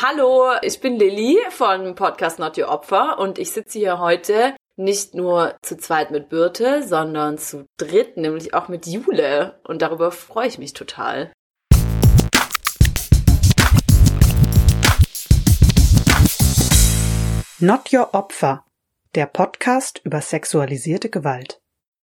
Hallo, ich bin Lilly von Podcast Not Your Opfer und ich sitze hier heute nicht nur zu zweit mit Birte, sondern zu dritt, nämlich auch mit Jule. Und darüber freue ich mich total. Not Your Opfer, der Podcast über sexualisierte Gewalt.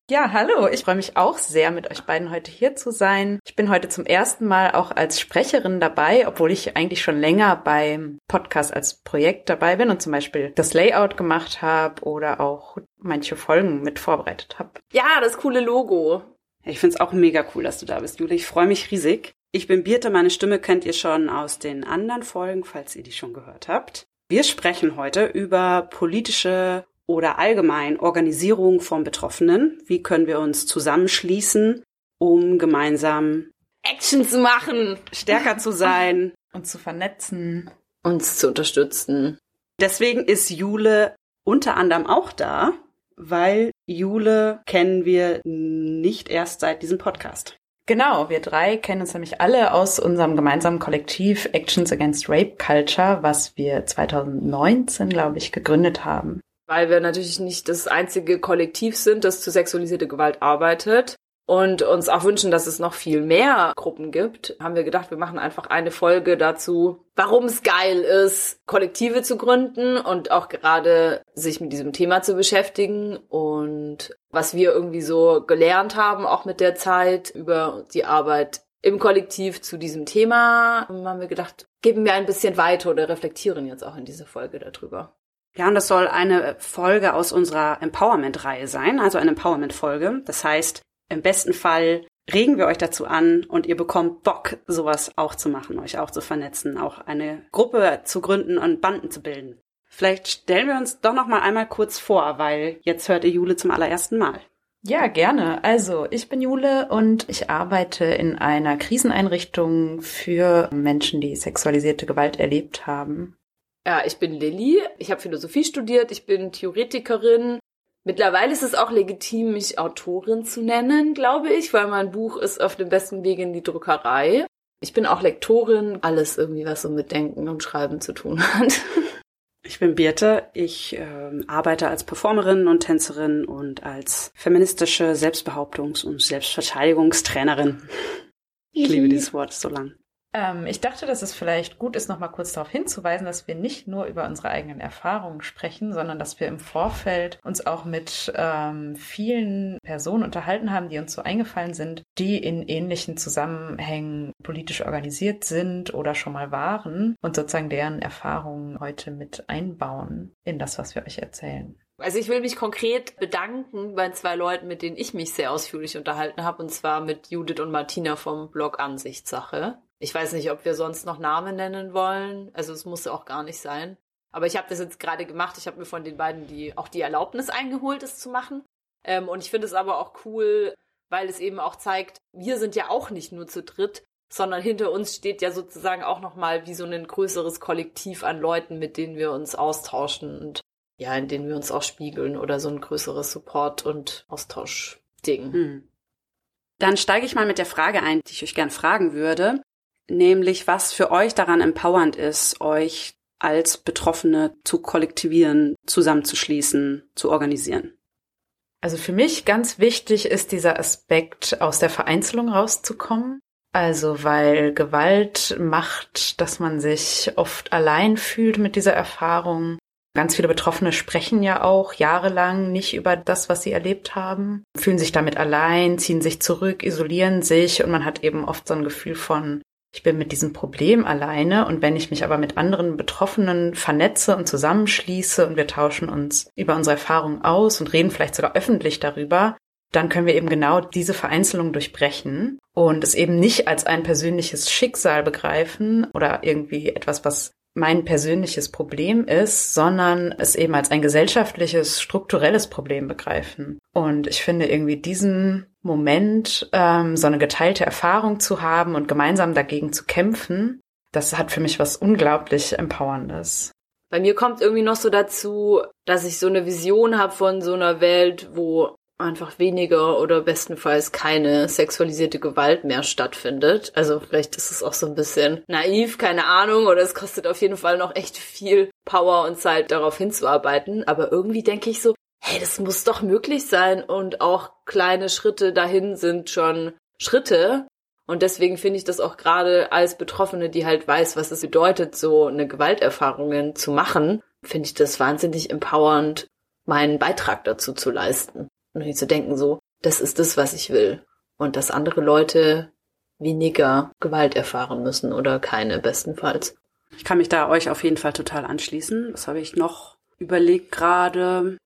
Ja, hallo. Ich freue mich auch sehr, mit euch beiden heute hier zu sein. Ich bin heute zum ersten Mal auch als Sprecherin dabei, obwohl ich eigentlich schon länger beim Podcast als Projekt dabei bin und zum Beispiel das Layout gemacht habe oder auch manche Folgen mit vorbereitet habe. Ja, das coole Logo. Ich finde es auch mega cool, dass du da bist, Juli. Ich freue mich riesig. Ich bin Birte, meine Stimme kennt ihr schon aus den anderen Folgen, falls ihr die schon gehört habt. Wir sprechen heute über politische oder allgemein Organisierung von Betroffenen. Wie können wir uns zusammenschließen, um gemeinsam Action zu machen, stärker zu sein und zu vernetzen, uns zu unterstützen. Deswegen ist Jule unter anderem auch da, weil Jule kennen wir nicht erst seit diesem Podcast. Genau, wir drei kennen uns nämlich alle aus unserem gemeinsamen Kollektiv Actions Against Rape Culture, was wir 2019, glaube ich, gegründet haben. Weil wir natürlich nicht das einzige Kollektiv sind, das zu sexualisierte Gewalt arbeitet und uns auch wünschen, dass es noch viel mehr Gruppen gibt, haben wir gedacht, wir machen einfach eine Folge dazu, warum es geil ist, Kollektive zu gründen und auch gerade sich mit diesem Thema zu beschäftigen und was wir irgendwie so gelernt haben, auch mit der Zeit über die Arbeit im Kollektiv zu diesem Thema, haben wir gedacht, geben wir ein bisschen weiter oder reflektieren jetzt auch in dieser Folge darüber. Ja, und das soll eine Folge aus unserer Empowerment-Reihe sein, also eine Empowerment-Folge. Das heißt, im besten Fall regen wir euch dazu an und ihr bekommt Bock, sowas auch zu machen, euch auch zu vernetzen, auch eine Gruppe zu gründen und Banden zu bilden. Vielleicht stellen wir uns doch noch mal einmal kurz vor, weil jetzt hört ihr Jule zum allerersten Mal. Ja, gerne. Also, ich bin Jule und ich arbeite in einer Kriseneinrichtung für Menschen, die sexualisierte Gewalt erlebt haben. Ja, ich bin Lilly. Ich habe Philosophie studiert. Ich bin Theoretikerin. Mittlerweile ist es auch legitim, mich Autorin zu nennen, glaube ich, weil mein Buch ist auf dem besten Weg in die Druckerei. Ich bin auch Lektorin, alles irgendwie, was so mit Denken und Schreiben zu tun hat. Ich bin Birte. Ich äh, arbeite als Performerin und Tänzerin und als feministische Selbstbehauptungs- und Selbstverteidigungstrainerin. Ich liebe dieses Wort so lang. Ähm, ich dachte, dass es vielleicht gut ist, noch mal kurz darauf hinzuweisen, dass wir nicht nur über unsere eigenen Erfahrungen sprechen, sondern dass wir im Vorfeld uns auch mit ähm, vielen Personen unterhalten haben, die uns so eingefallen sind, die in ähnlichen Zusammenhängen politisch organisiert sind oder schon mal waren und sozusagen deren Erfahrungen heute mit einbauen in das, was wir euch erzählen. Also ich will mich konkret bedanken bei zwei Leuten, mit denen ich mich sehr ausführlich unterhalten habe, und zwar mit Judith und Martina vom Blog Ansichtssache. Ich weiß nicht, ob wir sonst noch Namen nennen wollen. Also es muss auch gar nicht sein. Aber ich habe das jetzt gerade gemacht. Ich habe mir von den beiden die auch die Erlaubnis eingeholt, es zu machen. Ähm, und ich finde es aber auch cool, weil es eben auch zeigt, wir sind ja auch nicht nur zu dritt, sondern hinter uns steht ja sozusagen auch noch mal wie so ein größeres Kollektiv an Leuten, mit denen wir uns austauschen und ja, in denen wir uns auch spiegeln oder so ein größeres Support und Austauschding. Hm. Dann steige ich mal mit der Frage ein, die ich euch gern fragen würde nämlich was für euch daran empowernd ist, euch als Betroffene zu kollektivieren, zusammenzuschließen, zu organisieren. Also für mich ganz wichtig ist dieser Aspekt, aus der Vereinzelung rauszukommen. Also weil Gewalt macht, dass man sich oft allein fühlt mit dieser Erfahrung. Ganz viele Betroffene sprechen ja auch jahrelang nicht über das, was sie erlebt haben, fühlen sich damit allein, ziehen sich zurück, isolieren sich und man hat eben oft so ein Gefühl von ich bin mit diesem Problem alleine und wenn ich mich aber mit anderen Betroffenen vernetze und zusammenschließe und wir tauschen uns über unsere Erfahrungen aus und reden vielleicht sogar öffentlich darüber, dann können wir eben genau diese Vereinzelung durchbrechen und es eben nicht als ein persönliches Schicksal begreifen oder irgendwie etwas, was mein persönliches Problem ist, sondern es eben als ein gesellschaftliches, strukturelles Problem begreifen. Und ich finde irgendwie diesen Moment, ähm, so eine geteilte Erfahrung zu haben und gemeinsam dagegen zu kämpfen, das hat für mich was unglaublich Empowerndes. Bei mir kommt irgendwie noch so dazu, dass ich so eine Vision habe von so einer Welt, wo einfach weniger oder bestenfalls keine sexualisierte Gewalt mehr stattfindet. Also vielleicht ist es auch so ein bisschen naiv, keine Ahnung, oder es kostet auf jeden Fall noch echt viel Power und Zeit darauf hinzuarbeiten. Aber irgendwie denke ich so, hey, das muss doch möglich sein und auch kleine Schritte dahin sind schon Schritte. Und deswegen finde ich das auch gerade als Betroffene, die halt weiß, was es bedeutet, so eine Gewalterfahrungen zu machen, finde ich das wahnsinnig empowernd, meinen Beitrag dazu zu leisten. Und nicht zu denken so, das ist das, was ich will. Und dass andere Leute weniger Gewalt erfahren müssen oder keine bestenfalls. Ich kann mich da euch auf jeden Fall total anschließen. Was habe ich noch überlegt gerade?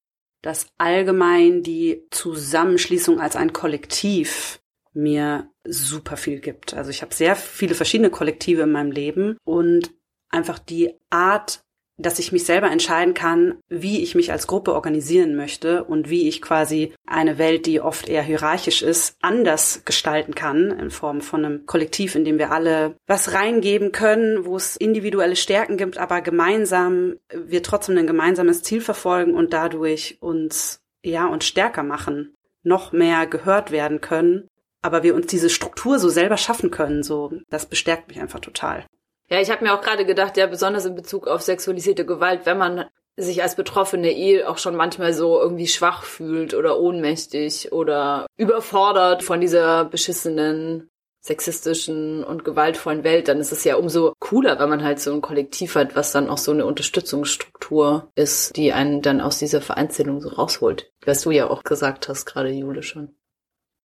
Dass allgemein die Zusammenschließung als ein Kollektiv mir super viel gibt. Also ich habe sehr viele verschiedene Kollektive in meinem Leben und einfach die Art, dass ich mich selber entscheiden kann, wie ich mich als Gruppe organisieren möchte und wie ich quasi eine Welt, die oft eher hierarchisch ist, anders gestalten kann in Form von einem Kollektiv, in dem wir alle was reingeben können, wo es individuelle Stärken gibt, aber gemeinsam wir trotzdem ein gemeinsames Ziel verfolgen und dadurch uns ja uns stärker machen, noch mehr gehört werden können, aber wir uns diese Struktur so selber schaffen können, so das bestärkt mich einfach total. Ja, ich habe mir auch gerade gedacht, ja, besonders in Bezug auf sexualisierte Gewalt, wenn man sich als Betroffene eh auch schon manchmal so irgendwie schwach fühlt oder ohnmächtig oder überfordert von dieser beschissenen sexistischen und gewaltvollen Welt, dann ist es ja umso cooler, wenn man halt so ein Kollektiv hat, was dann auch so eine Unterstützungsstruktur ist, die einen dann aus dieser Vereinzelung so rausholt. Was du ja auch gesagt hast, gerade Jule schon.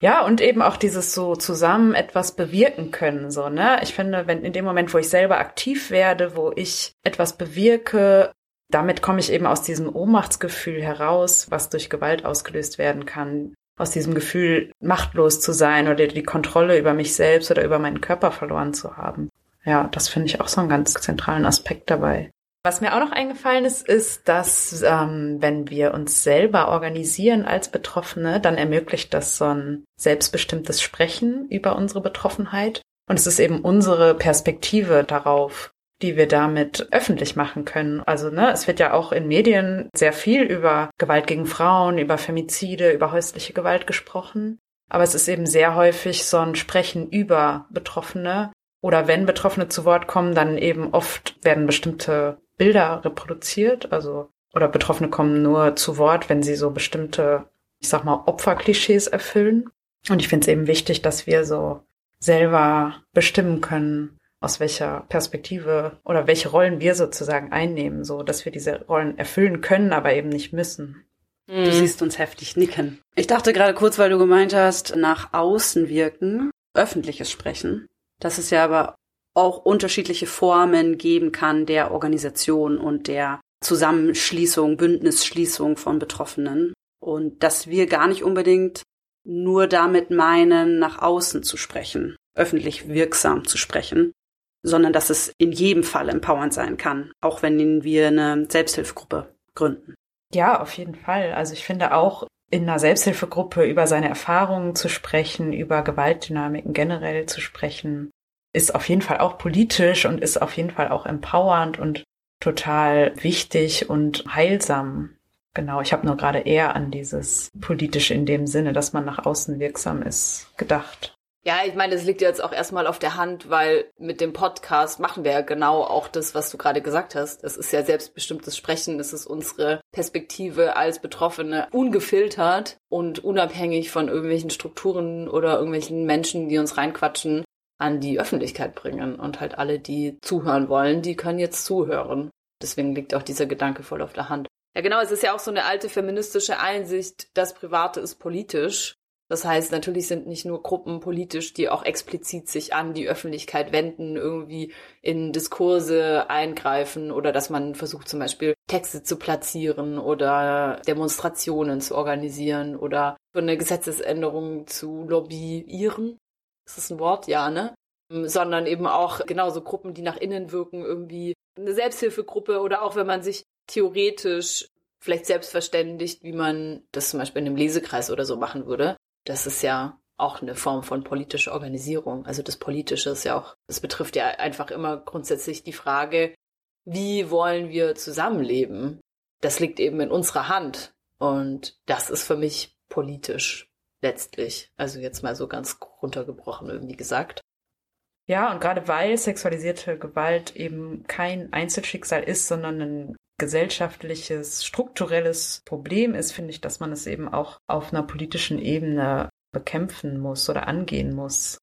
Ja, und eben auch dieses so zusammen etwas bewirken können, so, ne? Ich finde, wenn in dem Moment, wo ich selber aktiv werde, wo ich etwas bewirke, damit komme ich eben aus diesem Ohnmachtsgefühl heraus, was durch Gewalt ausgelöst werden kann. Aus diesem Gefühl, machtlos zu sein oder die Kontrolle über mich selbst oder über meinen Körper verloren zu haben. Ja, das finde ich auch so einen ganz zentralen Aspekt dabei. Was mir auch noch eingefallen ist, ist, dass ähm, wenn wir uns selber organisieren als Betroffene, dann ermöglicht das so ein selbstbestimmtes Sprechen über unsere Betroffenheit. Und es ist eben unsere Perspektive darauf, die wir damit öffentlich machen können. Also ne, es wird ja auch in Medien sehr viel über Gewalt gegen Frauen, über Femizide, über häusliche Gewalt gesprochen. Aber es ist eben sehr häufig so ein Sprechen über Betroffene. Oder wenn Betroffene zu Wort kommen, dann eben oft werden bestimmte Bilder reproduziert, also oder Betroffene kommen nur zu Wort, wenn sie so bestimmte, ich sag mal, Opferklischees erfüllen. Und ich finde es eben wichtig, dass wir so selber bestimmen können, aus welcher Perspektive oder welche Rollen wir sozusagen einnehmen, so dass wir diese Rollen erfüllen können, aber eben nicht müssen. Du mhm. siehst uns heftig nicken. Ich dachte gerade kurz, weil du gemeint hast, nach außen wirken, öffentliches Sprechen. Das ist ja aber auch unterschiedliche Formen geben kann der Organisation und der Zusammenschließung, Bündnisschließung von Betroffenen. Und dass wir gar nicht unbedingt nur damit meinen, nach außen zu sprechen, öffentlich wirksam zu sprechen, sondern dass es in jedem Fall empowernd sein kann, auch wenn wir eine Selbsthilfegruppe gründen. Ja, auf jeden Fall. Also ich finde auch in einer Selbsthilfegruppe über seine Erfahrungen zu sprechen, über Gewaltdynamiken generell zu sprechen, ist auf jeden Fall auch politisch und ist auf jeden Fall auch empowernd und total wichtig und heilsam. Genau, ich habe nur gerade eher an dieses politisch in dem Sinne, dass man nach außen wirksam ist, gedacht. Ja, ich meine, das liegt jetzt auch erstmal auf der Hand, weil mit dem Podcast machen wir ja genau auch das, was du gerade gesagt hast. Es ist ja selbstbestimmtes Sprechen, es ist unsere Perspektive als Betroffene ungefiltert und unabhängig von irgendwelchen Strukturen oder irgendwelchen Menschen, die uns reinquatschen an die Öffentlichkeit bringen. Und halt alle, die zuhören wollen, die können jetzt zuhören. Deswegen liegt auch dieser Gedanke voll auf der Hand. Ja, genau, es ist ja auch so eine alte feministische Einsicht, das Private ist politisch. Das heißt, natürlich sind nicht nur Gruppen politisch, die auch explizit sich an die Öffentlichkeit wenden, irgendwie in Diskurse eingreifen oder dass man versucht zum Beispiel Texte zu platzieren oder Demonstrationen zu organisieren oder für eine Gesetzesänderung zu lobbyieren. Ist das ein Wort? Ja, ne? Ähm, sondern eben auch genauso Gruppen, die nach innen wirken, irgendwie eine Selbsthilfegruppe oder auch wenn man sich theoretisch vielleicht selbstverständigt, wie man das zum Beispiel in einem Lesekreis oder so machen würde. Das ist ja auch eine Form von politischer Organisierung. Also das Politische ist ja auch, das betrifft ja einfach immer grundsätzlich die Frage, wie wollen wir zusammenleben? Das liegt eben in unserer Hand. Und das ist für mich politisch letztlich. Also jetzt mal so ganz runtergebrochen irgendwie gesagt. Ja, und gerade weil sexualisierte Gewalt eben kein Einzelschicksal ist, sondern ein gesellschaftliches, strukturelles Problem ist, finde ich, dass man es eben auch auf einer politischen Ebene bekämpfen muss oder angehen muss.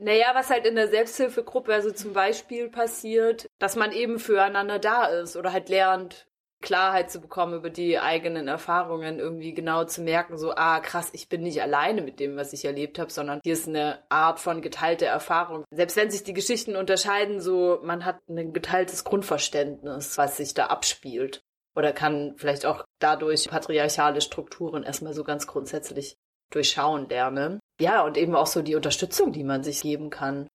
Naja, was halt in der Selbsthilfegruppe also zum Beispiel passiert, dass man eben füreinander da ist oder halt lernt, Klarheit zu bekommen über die eigenen Erfahrungen, irgendwie genau zu merken, so, ah, krass, ich bin nicht alleine mit dem, was ich erlebt habe, sondern hier ist eine Art von geteilter Erfahrung. Selbst wenn sich die Geschichten unterscheiden, so, man hat ein geteiltes Grundverständnis, was sich da abspielt. Oder kann vielleicht auch dadurch patriarchale Strukturen erstmal so ganz grundsätzlich durchschauen lernen. Ja, und eben auch so die Unterstützung, die man sich geben kann.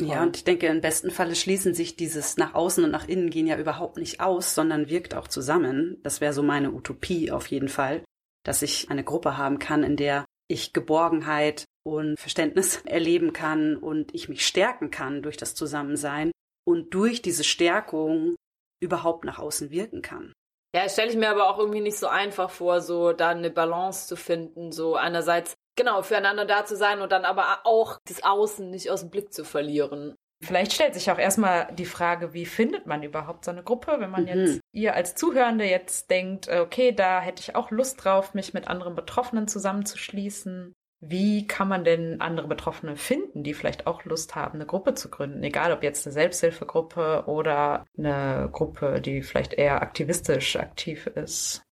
Ja, und ich denke, im besten Falle schließen sich dieses nach außen und nach innen gehen ja überhaupt nicht aus, sondern wirkt auch zusammen. Das wäre so meine Utopie auf jeden Fall, dass ich eine Gruppe haben kann, in der ich Geborgenheit und Verständnis erleben kann und ich mich stärken kann durch das Zusammensein und durch diese Stärkung überhaupt nach außen wirken kann. Ja, stelle ich mir aber auch irgendwie nicht so einfach vor, so da eine Balance zu finden. So einerseits genau, füreinander da zu sein und dann aber auch das Außen nicht aus dem Blick zu verlieren. Vielleicht stellt sich auch erstmal die Frage, wie findet man überhaupt so eine Gruppe, wenn man mhm. jetzt, ihr als Zuhörende jetzt denkt, okay, da hätte ich auch Lust drauf, mich mit anderen Betroffenen zusammenzuschließen. Wie kann man denn andere Betroffene finden, die vielleicht auch Lust haben, eine Gruppe zu gründen? Egal ob jetzt eine Selbsthilfegruppe oder eine Gruppe, die vielleicht eher aktivistisch aktiv ist.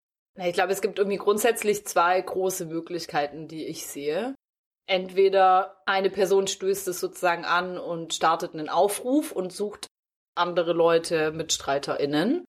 Ich glaube, es gibt irgendwie grundsätzlich zwei große Möglichkeiten, die ich sehe. Entweder eine Person stößt es sozusagen an und startet einen Aufruf und sucht andere Leute, MitstreiterInnen,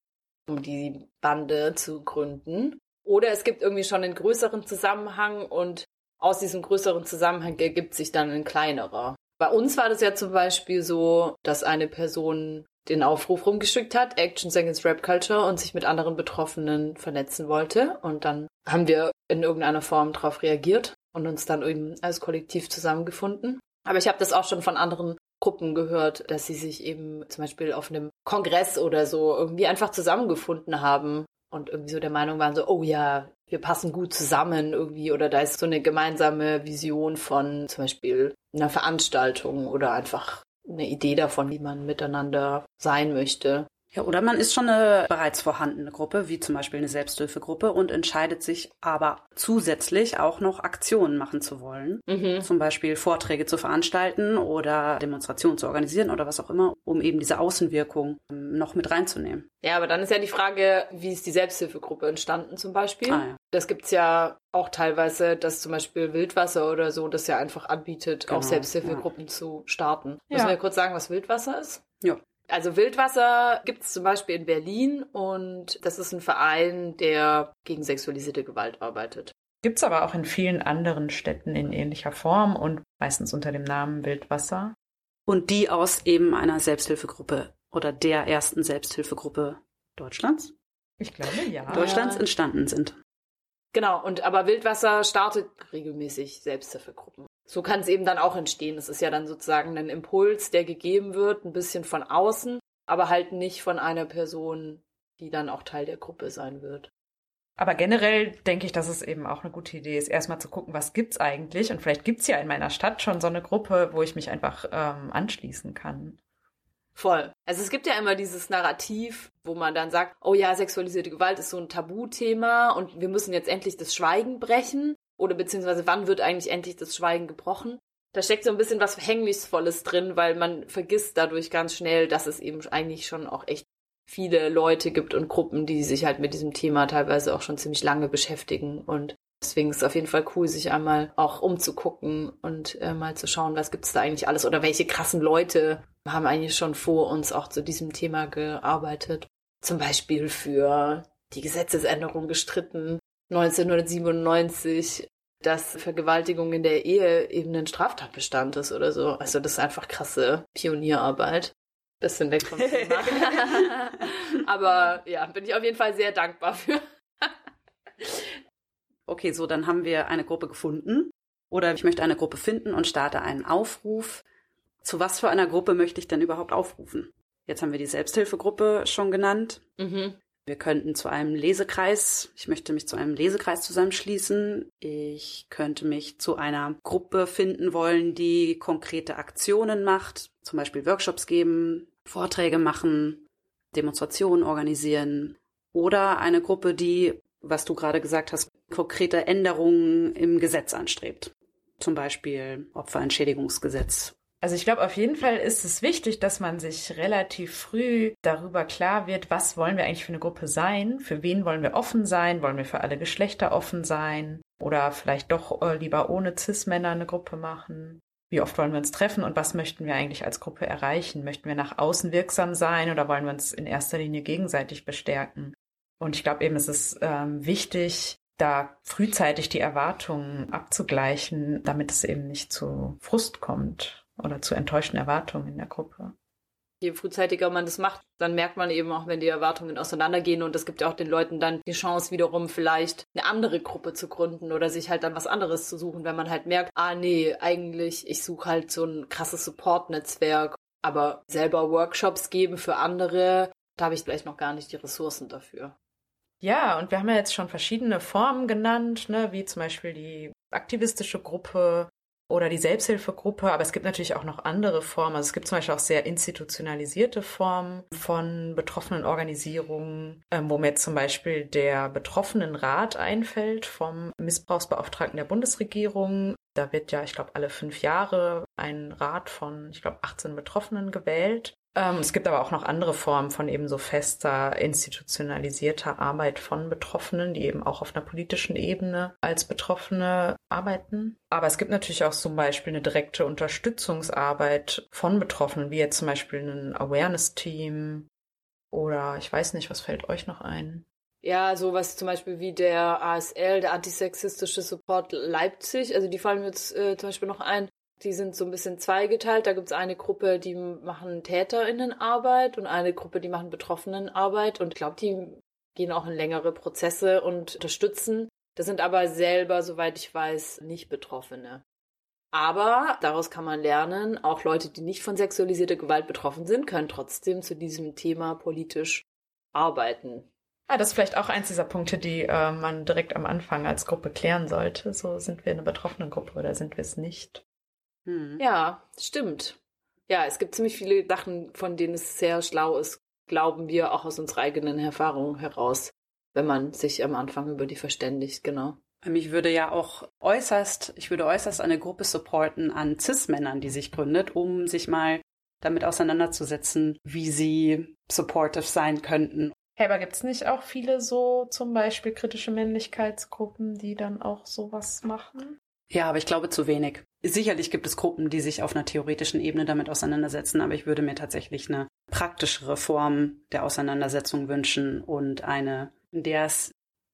um die Bande zu gründen. Oder es gibt irgendwie schon einen größeren Zusammenhang und aus diesem größeren Zusammenhang ergibt sich dann ein kleinerer. Bei uns war das ja zum Beispiel so, dass eine Person den Aufruf rumgeschickt hat, Actions Against Rap Culture, und sich mit anderen Betroffenen vernetzen wollte. Und dann haben wir in irgendeiner Form darauf reagiert und uns dann eben als Kollektiv zusammengefunden. Aber ich habe das auch schon von anderen Gruppen gehört, dass sie sich eben zum Beispiel auf einem Kongress oder so irgendwie einfach zusammengefunden haben und irgendwie so der Meinung waren, so, oh ja, wir passen gut zusammen irgendwie oder da ist so eine gemeinsame Vision von zum Beispiel einer Veranstaltung oder einfach eine Idee davon, wie man miteinander sein möchte. Ja, oder man ist schon eine bereits vorhandene Gruppe, wie zum Beispiel eine Selbsthilfegruppe, und entscheidet sich aber zusätzlich auch noch Aktionen machen zu wollen. Mhm. Zum Beispiel Vorträge zu veranstalten oder Demonstrationen zu organisieren oder was auch immer, um eben diese Außenwirkung ähm, noch mit reinzunehmen. Ja, aber dann ist ja die Frage, wie ist die Selbsthilfegruppe entstanden zum Beispiel? Ah, ja. Das gibt's ja auch teilweise, dass zum Beispiel Wildwasser oder so das ja einfach anbietet, genau, auch Selbsthilfegruppen ja. zu starten. Ja. Müssen wir kurz sagen, was Wildwasser ist? Ja. Also Wildwasser gibt es zum Beispiel in Berlin und das ist ein Verein, der gegen sexualisierte Gewalt arbeitet. Gibt es aber auch in vielen anderen Städten in ähnlicher Form und meistens unter dem Namen Wildwasser. Und die aus eben einer Selbsthilfegruppe oder der ersten Selbsthilfegruppe Deutschlands? Ich glaube ja. Deutschlands entstanden sind. Genau, und aber Wildwasser startet regelmäßig Selbsthilfegruppen so kann es eben dann auch entstehen. Es ist ja dann sozusagen ein Impuls, der gegeben wird, ein bisschen von außen, aber halt nicht von einer Person, die dann auch Teil der Gruppe sein wird. Aber generell denke ich, dass es eben auch eine gute Idee ist, erstmal zu gucken, was gibt's eigentlich? Und vielleicht gibt's ja in meiner Stadt schon so eine Gruppe, wo ich mich einfach ähm, anschließen kann. Voll. Also es gibt ja immer dieses Narrativ, wo man dann sagt, oh ja, sexualisierte Gewalt ist so ein Tabuthema und wir müssen jetzt endlich das Schweigen brechen. Oder beziehungsweise wann wird eigentlich endlich das Schweigen gebrochen? Da steckt so ein bisschen was Verhängnisvolles drin, weil man vergisst dadurch ganz schnell, dass es eben eigentlich schon auch echt viele Leute gibt und Gruppen, die sich halt mit diesem Thema teilweise auch schon ziemlich lange beschäftigen. Und deswegen ist es auf jeden Fall cool, sich einmal auch umzugucken und äh, mal zu schauen, was gibt's da eigentlich alles oder welche krassen Leute haben eigentlich schon vor uns auch zu diesem Thema gearbeitet. Zum Beispiel für die Gesetzesänderung gestritten, 1997, dass Vergewaltigung in der Ehe eben ein Straftatbestand ist oder so. Also das ist einfach krasse Pionierarbeit. Bisschen weg vom Thema. Aber ja, bin ich auf jeden Fall sehr dankbar für. okay, so dann haben wir eine Gruppe gefunden. Oder ich möchte eine Gruppe finden und starte einen Aufruf. Zu was für einer Gruppe möchte ich denn überhaupt aufrufen? Jetzt haben wir die Selbsthilfegruppe schon genannt. Mhm. Wir könnten zu einem Lesekreis, ich möchte mich zu einem Lesekreis zusammenschließen. Ich könnte mich zu einer Gruppe finden wollen, die konkrete Aktionen macht, zum Beispiel Workshops geben, Vorträge machen, Demonstrationen organisieren. Oder eine Gruppe, die, was du gerade gesagt hast, konkrete Änderungen im Gesetz anstrebt. Zum Beispiel Opferentschädigungsgesetz also ich glaube, auf jeden Fall ist es wichtig, dass man sich relativ früh darüber klar wird, was wollen wir eigentlich für eine Gruppe sein, für wen wollen wir offen sein, wollen wir für alle Geschlechter offen sein oder vielleicht doch äh, lieber ohne Cis-Männer eine Gruppe machen. Wie oft wollen wir uns treffen und was möchten wir eigentlich als Gruppe erreichen? Möchten wir nach außen wirksam sein oder wollen wir uns in erster Linie gegenseitig bestärken? Und ich glaube eben, es ist ähm, wichtig, da frühzeitig die Erwartungen abzugleichen, damit es eben nicht zu Frust kommt oder zu enttäuschten Erwartungen in der Gruppe. Je frühzeitiger man das macht, dann merkt man eben auch, wenn die Erwartungen auseinandergehen und es gibt ja auch den Leuten dann die Chance wiederum vielleicht eine andere Gruppe zu gründen oder sich halt dann was anderes zu suchen, wenn man halt merkt, ah nee, eigentlich ich suche halt so ein krasses Support-Netzwerk, aber selber Workshops geben für andere, da habe ich vielleicht noch gar nicht die Ressourcen dafür. Ja, und wir haben ja jetzt schon verschiedene Formen genannt, ne, wie zum Beispiel die aktivistische Gruppe, oder die Selbsthilfegruppe, aber es gibt natürlich auch noch andere Formen. Also es gibt zum Beispiel auch sehr institutionalisierte Formen von betroffenen Organisierungen, ähm, wo mir zum Beispiel der Betroffenenrat einfällt vom Missbrauchsbeauftragten der Bundesregierung. Da wird ja, ich glaube, alle fünf Jahre ein Rat von, ich glaube, 18 Betroffenen gewählt. Ähm, es gibt aber auch noch andere Formen von eben so fester, institutionalisierter Arbeit von Betroffenen, die eben auch auf einer politischen Ebene als Betroffene arbeiten. Aber es gibt natürlich auch zum Beispiel eine direkte Unterstützungsarbeit von Betroffenen, wie jetzt zum Beispiel ein Awareness-Team oder ich weiß nicht, was fällt euch noch ein? Ja, sowas zum Beispiel wie der ASL, der antisexistische Support Leipzig, also die fallen mir jetzt äh, zum Beispiel noch ein, die sind so ein bisschen zweigeteilt. Da gibt es eine Gruppe, die machen TäterInnenarbeit und eine Gruppe, die machen Betroffenenarbeit. Und ich glaube, die gehen auch in längere Prozesse und unterstützen. Das sind aber selber, soweit ich weiß, nicht Betroffene. Aber daraus kann man lernen, auch Leute, die nicht von sexualisierter Gewalt betroffen sind, können trotzdem zu diesem Thema politisch arbeiten. Ah, das ist vielleicht auch eins dieser Punkte, die äh, man direkt am Anfang als Gruppe klären sollte. So sind wir eine betroffene Gruppe oder sind wir es nicht? Hm. Ja, stimmt. Ja, es gibt ziemlich viele Sachen, von denen es sehr schlau ist, glauben wir auch aus unserer eigenen Erfahrung heraus, wenn man sich am Anfang über die verständigt, genau. Mich würde ja auch äußerst, ich würde äußerst eine Gruppe supporten an Cis-Männern, die sich gründet, um sich mal damit auseinanderzusetzen, wie sie supportive sein könnten. Hey, aber gibt's nicht auch viele so zum Beispiel kritische Männlichkeitsgruppen, die dann auch sowas machen? Ja, aber ich glaube zu wenig. Sicherlich gibt es Gruppen, die sich auf einer theoretischen Ebene damit auseinandersetzen, aber ich würde mir tatsächlich eine praktischere Form der Auseinandersetzung wünschen und eine, in der es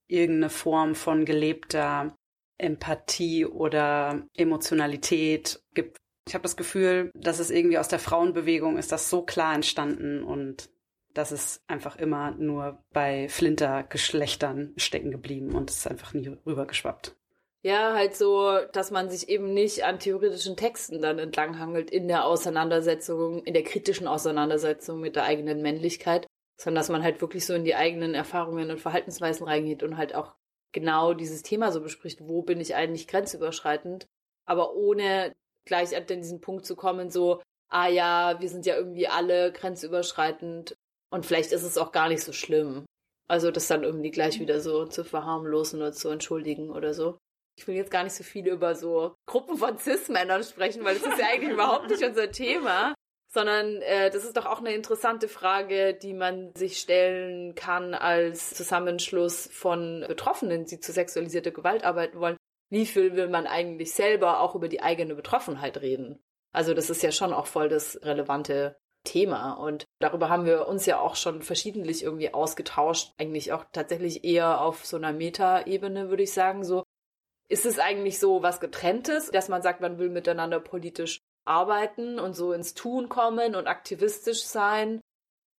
irgendeine Form von gelebter Empathie oder Emotionalität gibt. Ich habe das Gefühl, dass es irgendwie aus der Frauenbewegung ist das so klar entstanden und das ist einfach immer nur bei Flintergeschlechtern stecken geblieben und es ist einfach nie rübergeschwappt. Ja, halt so, dass man sich eben nicht an theoretischen Texten dann entlanghangelt in der Auseinandersetzung, in der kritischen Auseinandersetzung mit der eigenen Männlichkeit, sondern dass man halt wirklich so in die eigenen Erfahrungen und Verhaltensweisen reingeht und halt auch genau dieses Thema so bespricht, wo bin ich eigentlich grenzüberschreitend, aber ohne gleich an diesen Punkt zu kommen, so, ah ja, wir sind ja irgendwie alle grenzüberschreitend und vielleicht ist es auch gar nicht so schlimm. Also das dann irgendwie gleich wieder so zu verharmlosen oder zu entschuldigen oder so ich will jetzt gar nicht so viel über so Gruppen von Cis-Männern sprechen, weil das ist ja eigentlich überhaupt nicht unser Thema. Sondern äh, das ist doch auch eine interessante Frage, die man sich stellen kann als Zusammenschluss von Betroffenen, die zu sexualisierter Gewalt arbeiten wollen. Wie viel will man eigentlich selber auch über die eigene Betroffenheit reden? Also das ist ja schon auch voll das relevante Thema. Und darüber haben wir uns ja auch schon verschiedentlich irgendwie ausgetauscht. Eigentlich auch tatsächlich eher auf so einer Meta-Ebene, würde ich sagen. So, ist es eigentlich so was getrenntes, dass man sagt, man will miteinander politisch arbeiten und so ins Tun kommen und aktivistisch sein?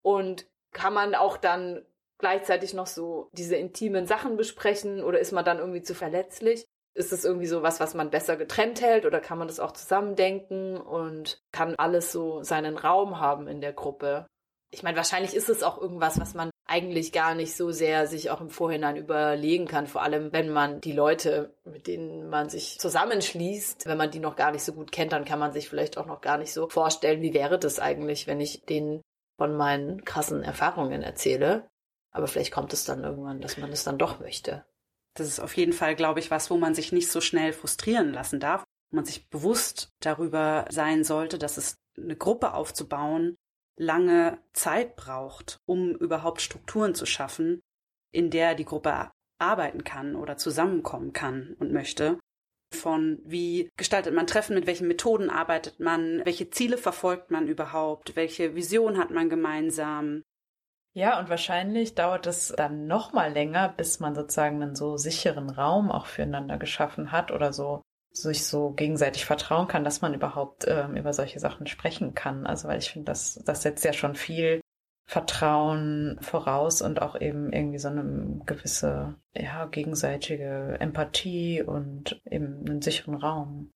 Und kann man auch dann gleichzeitig noch so diese intimen Sachen besprechen oder ist man dann irgendwie zu verletzlich? Ist es irgendwie so was, was man besser getrennt hält oder kann man das auch zusammendenken und kann alles so seinen Raum haben in der Gruppe? Ich meine, wahrscheinlich ist es auch irgendwas, was man eigentlich gar nicht so sehr sich auch im Vorhinein überlegen kann, vor allem wenn man die Leute, mit denen man sich zusammenschließt, wenn man die noch gar nicht so gut kennt, dann kann man sich vielleicht auch noch gar nicht so vorstellen, wie wäre das eigentlich, wenn ich denen von meinen krassen Erfahrungen erzähle. Aber vielleicht kommt es dann irgendwann, dass man es dann doch möchte. Das ist auf jeden Fall, glaube ich, was, wo man sich nicht so schnell frustrieren lassen darf. Man sich bewusst darüber sein sollte, dass es eine Gruppe aufzubauen lange Zeit braucht, um überhaupt Strukturen zu schaffen, in der die Gruppe arbeiten kann oder zusammenkommen kann und möchte. Von wie gestaltet man Treffen, mit welchen Methoden arbeitet man, welche Ziele verfolgt man überhaupt, welche Vision hat man gemeinsam. Ja, und wahrscheinlich dauert es dann noch mal länger, bis man sozusagen einen so sicheren Raum auch füreinander geschaffen hat oder so sich so gegenseitig vertrauen kann, dass man überhaupt ähm, über solche Sachen sprechen kann. Also weil ich finde, das, das setzt ja schon viel Vertrauen voraus und auch eben irgendwie so eine gewisse, ja, gegenseitige Empathie und eben einen sicheren Raum.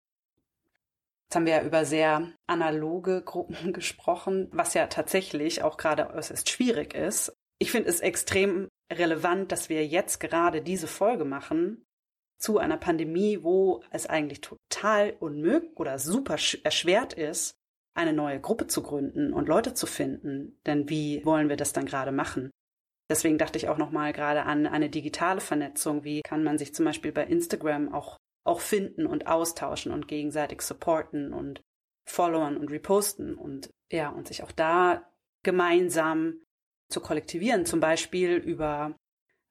Jetzt haben wir ja über sehr analoge Gruppen gesprochen, was ja tatsächlich auch gerade äußerst schwierig ist. Ich finde es extrem relevant, dass wir jetzt gerade diese Folge machen, zu einer Pandemie, wo es eigentlich total unmöglich oder super erschwert ist, eine neue Gruppe zu gründen und Leute zu finden. Denn wie wollen wir das dann gerade machen? Deswegen dachte ich auch nochmal gerade an eine digitale Vernetzung. Wie kann man sich zum Beispiel bei Instagram auch, auch finden und austauschen und gegenseitig supporten und followern und reposten und ja, und sich auch da gemeinsam zu kollektivieren, zum Beispiel über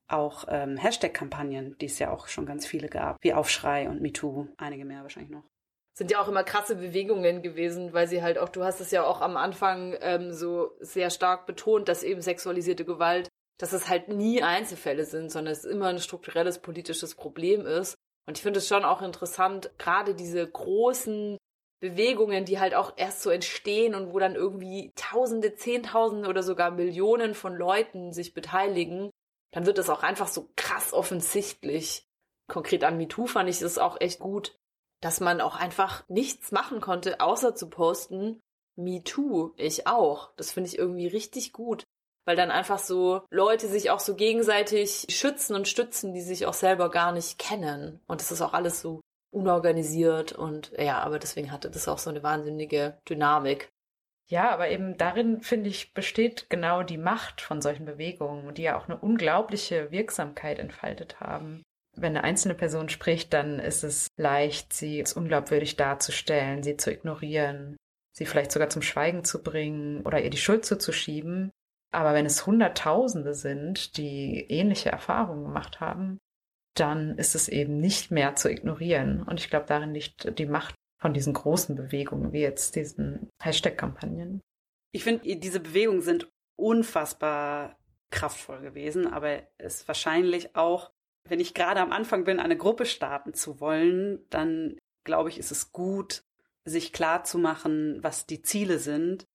auch ähm, Hashtag-Kampagnen, die es ja auch schon ganz viele gab, wie Aufschrei und MeToo, einige mehr wahrscheinlich noch. Sind ja auch immer krasse Bewegungen gewesen, weil sie halt auch, du hast es ja auch am Anfang ähm, so sehr stark betont, dass eben sexualisierte Gewalt, dass es halt nie Einzelfälle sind, sondern es immer ein strukturelles politisches Problem ist. Und ich finde es schon auch interessant, gerade diese großen Bewegungen, die halt auch erst so entstehen und wo dann irgendwie Tausende, Zehntausende oder sogar Millionen von Leuten sich beteiligen, dann wird es auch einfach so krass offensichtlich. Konkret an MeToo fand ich es auch echt gut, dass man auch einfach nichts machen konnte, außer zu posten, MeToo, ich auch. Das finde ich irgendwie richtig gut, weil dann einfach so Leute sich auch so gegenseitig schützen und stützen, die sich auch selber gar nicht kennen. Und das ist auch alles so unorganisiert und ja, aber deswegen hatte das auch so eine wahnsinnige Dynamik. Ja, aber eben darin, finde ich, besteht genau die Macht von solchen Bewegungen, die ja auch eine unglaubliche Wirksamkeit entfaltet haben. Wenn eine einzelne Person spricht, dann ist es leicht, sie als unglaubwürdig darzustellen, sie zu ignorieren, sie vielleicht sogar zum Schweigen zu bringen oder ihr die Schuld zuzuschieben. Aber wenn es Hunderttausende sind, die ähnliche Erfahrungen gemacht haben, dann ist es eben nicht mehr zu ignorieren. Und ich glaube, darin liegt die Macht von diesen großen Bewegungen, wie jetzt diesen Hashtag-Kampagnen. Ich finde, diese Bewegungen sind unfassbar kraftvoll gewesen, aber es wahrscheinlich auch, wenn ich gerade am Anfang bin, eine Gruppe starten zu wollen, dann glaube ich, ist es gut, sich klar zu machen, was die Ziele sind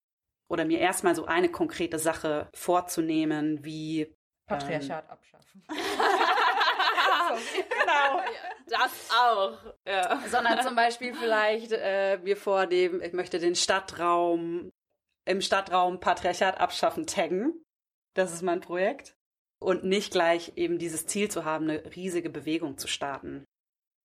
oder mir erstmal so eine konkrete Sache vorzunehmen, wie Patriarchat ähm, abschaffen. genau. Das auch. Ja. Sondern zum Beispiel vielleicht äh, mir vornehmen, ich möchte den Stadtraum im Stadtraum Patriarchat abschaffen taggen. Das ist mein Projekt. Und nicht gleich eben dieses Ziel zu haben, eine riesige Bewegung zu starten.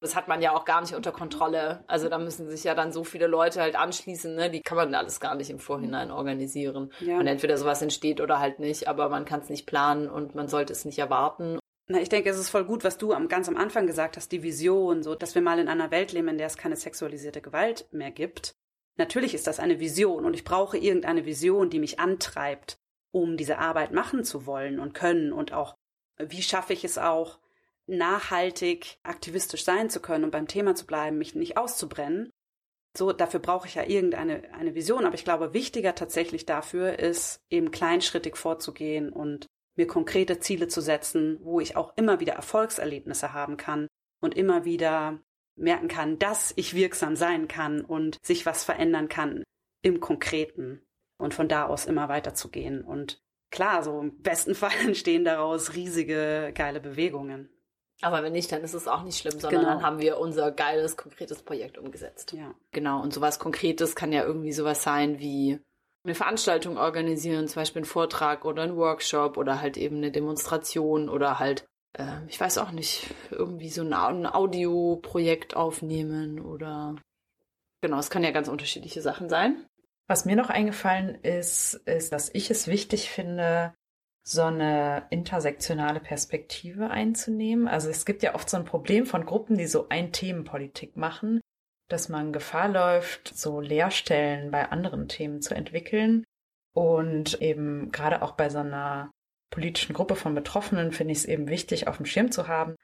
Das hat man ja auch gar nicht unter Kontrolle. Also da müssen sich ja dann so viele Leute halt anschließen, ne? Die kann man alles gar nicht im Vorhinein organisieren. Ja. Und entweder sowas entsteht oder halt nicht, aber man kann es nicht planen und man sollte es nicht erwarten. Na, ich denke, es ist voll gut, was du am, ganz am Anfang gesagt hast, die Vision, so, dass wir mal in einer Welt leben, in der es keine sexualisierte Gewalt mehr gibt. Natürlich ist das eine Vision und ich brauche irgendeine Vision, die mich antreibt, um diese Arbeit machen zu wollen und können und auch, wie schaffe ich es auch, nachhaltig aktivistisch sein zu können und beim Thema zu bleiben, mich nicht auszubrennen. So, dafür brauche ich ja irgendeine eine Vision, aber ich glaube, wichtiger tatsächlich dafür ist, eben kleinschrittig vorzugehen und mir konkrete Ziele zu setzen, wo ich auch immer wieder Erfolgserlebnisse haben kann und immer wieder merken kann, dass ich wirksam sein kann und sich was verändern kann im Konkreten und von da aus immer weiterzugehen. Und klar, so im besten Fall entstehen daraus riesige, geile Bewegungen. Aber wenn nicht, dann ist es auch nicht schlimm, sondern genau. dann haben wir unser geiles, konkretes Projekt umgesetzt. Ja. Genau. Und sowas Konkretes kann ja irgendwie sowas sein wie eine Veranstaltung organisieren, zum Beispiel einen Vortrag oder einen Workshop oder halt eben eine Demonstration oder halt, äh, ich weiß auch nicht, irgendwie so ein, ein Audioprojekt aufnehmen oder genau, es kann ja ganz unterschiedliche Sachen sein. Was mir noch eingefallen ist, ist, dass ich es wichtig finde, so eine intersektionale Perspektive einzunehmen. Also es gibt ja oft so ein Problem von Gruppen, die so ein Themenpolitik machen, dass man Gefahr läuft, so Leerstellen bei anderen Themen zu entwickeln. Und eben gerade auch bei so einer politischen Gruppe von Betroffenen finde ich es eben wichtig, auf dem Schirm zu haben,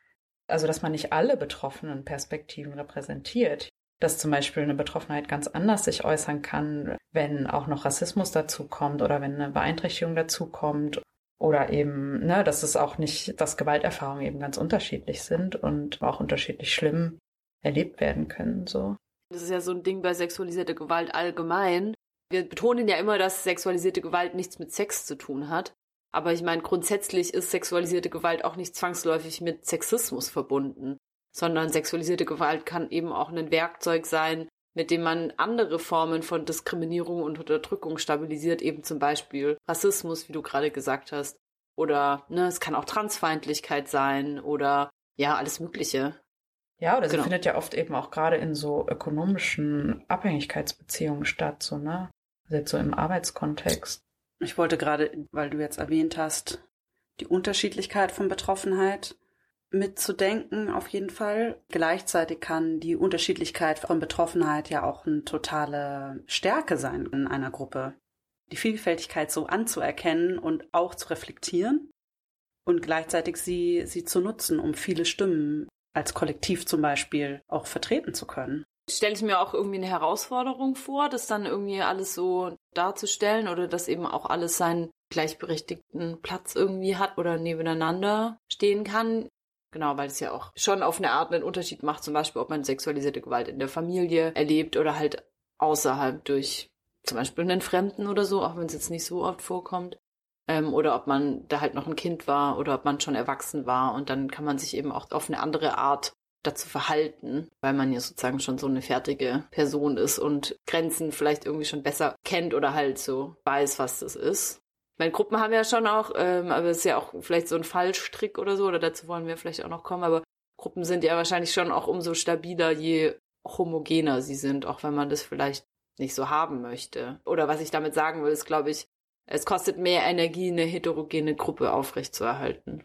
also dass man nicht alle betroffenen Perspektiven repräsentiert. Dass zum Beispiel eine Betroffenheit ganz anders sich äußern kann, wenn auch noch Rassismus dazukommt oder wenn eine Beeinträchtigung dazukommt oder eben, ne, dass es auch nicht, dass Gewalterfahrungen eben ganz unterschiedlich sind und auch unterschiedlich schlimm erlebt werden können, so. Das ist ja so ein Ding bei sexualisierter Gewalt allgemein. Wir betonen ja immer, dass sexualisierte Gewalt nichts mit Sex zu tun hat. Aber ich meine, grundsätzlich ist sexualisierte Gewalt auch nicht zwangsläufig mit Sexismus verbunden, sondern sexualisierte Gewalt kann eben auch ein Werkzeug sein, mit dem man andere Formen von Diskriminierung und Unterdrückung stabilisiert, eben zum Beispiel Rassismus, wie du gerade gesagt hast. Oder ne, es kann auch Transfeindlichkeit sein oder ja, alles Mögliche. Ja, oder sie genau. findet ja oft eben auch gerade in so ökonomischen Abhängigkeitsbeziehungen statt, so, ne? Also jetzt so im Arbeitskontext. Ich wollte gerade, weil du jetzt erwähnt hast, die Unterschiedlichkeit von Betroffenheit mitzudenken, auf jeden Fall. Gleichzeitig kann die Unterschiedlichkeit von Betroffenheit ja auch eine totale Stärke sein in einer Gruppe. Die Vielfältigkeit so anzuerkennen und auch zu reflektieren und gleichzeitig sie, sie zu nutzen, um viele Stimmen als Kollektiv zum Beispiel auch vertreten zu können. Stelle ich mir auch irgendwie eine Herausforderung vor, das dann irgendwie alles so darzustellen oder dass eben auch alles seinen gleichberechtigten Platz irgendwie hat oder nebeneinander stehen kann. Genau, weil es ja auch schon auf eine Art einen Unterschied macht, zum Beispiel, ob man sexualisierte Gewalt in der Familie erlebt oder halt außerhalb durch zum Beispiel einen Fremden oder so, auch wenn es jetzt nicht so oft vorkommt. Ähm, oder ob man da halt noch ein Kind war oder ob man schon erwachsen war und dann kann man sich eben auch auf eine andere Art dazu verhalten, weil man ja sozusagen schon so eine fertige Person ist und Grenzen vielleicht irgendwie schon besser kennt oder halt so weiß, was das ist. Meine Gruppen haben ja schon auch, ähm, aber es ist ja auch vielleicht so ein Fallstrick oder so, oder dazu wollen wir vielleicht auch noch kommen, aber Gruppen sind ja wahrscheinlich schon auch umso stabiler, je homogener sie sind, auch wenn man das vielleicht nicht so haben möchte. Oder was ich damit sagen will, ist, glaube ich, es kostet mehr Energie, eine heterogene Gruppe aufrechtzuerhalten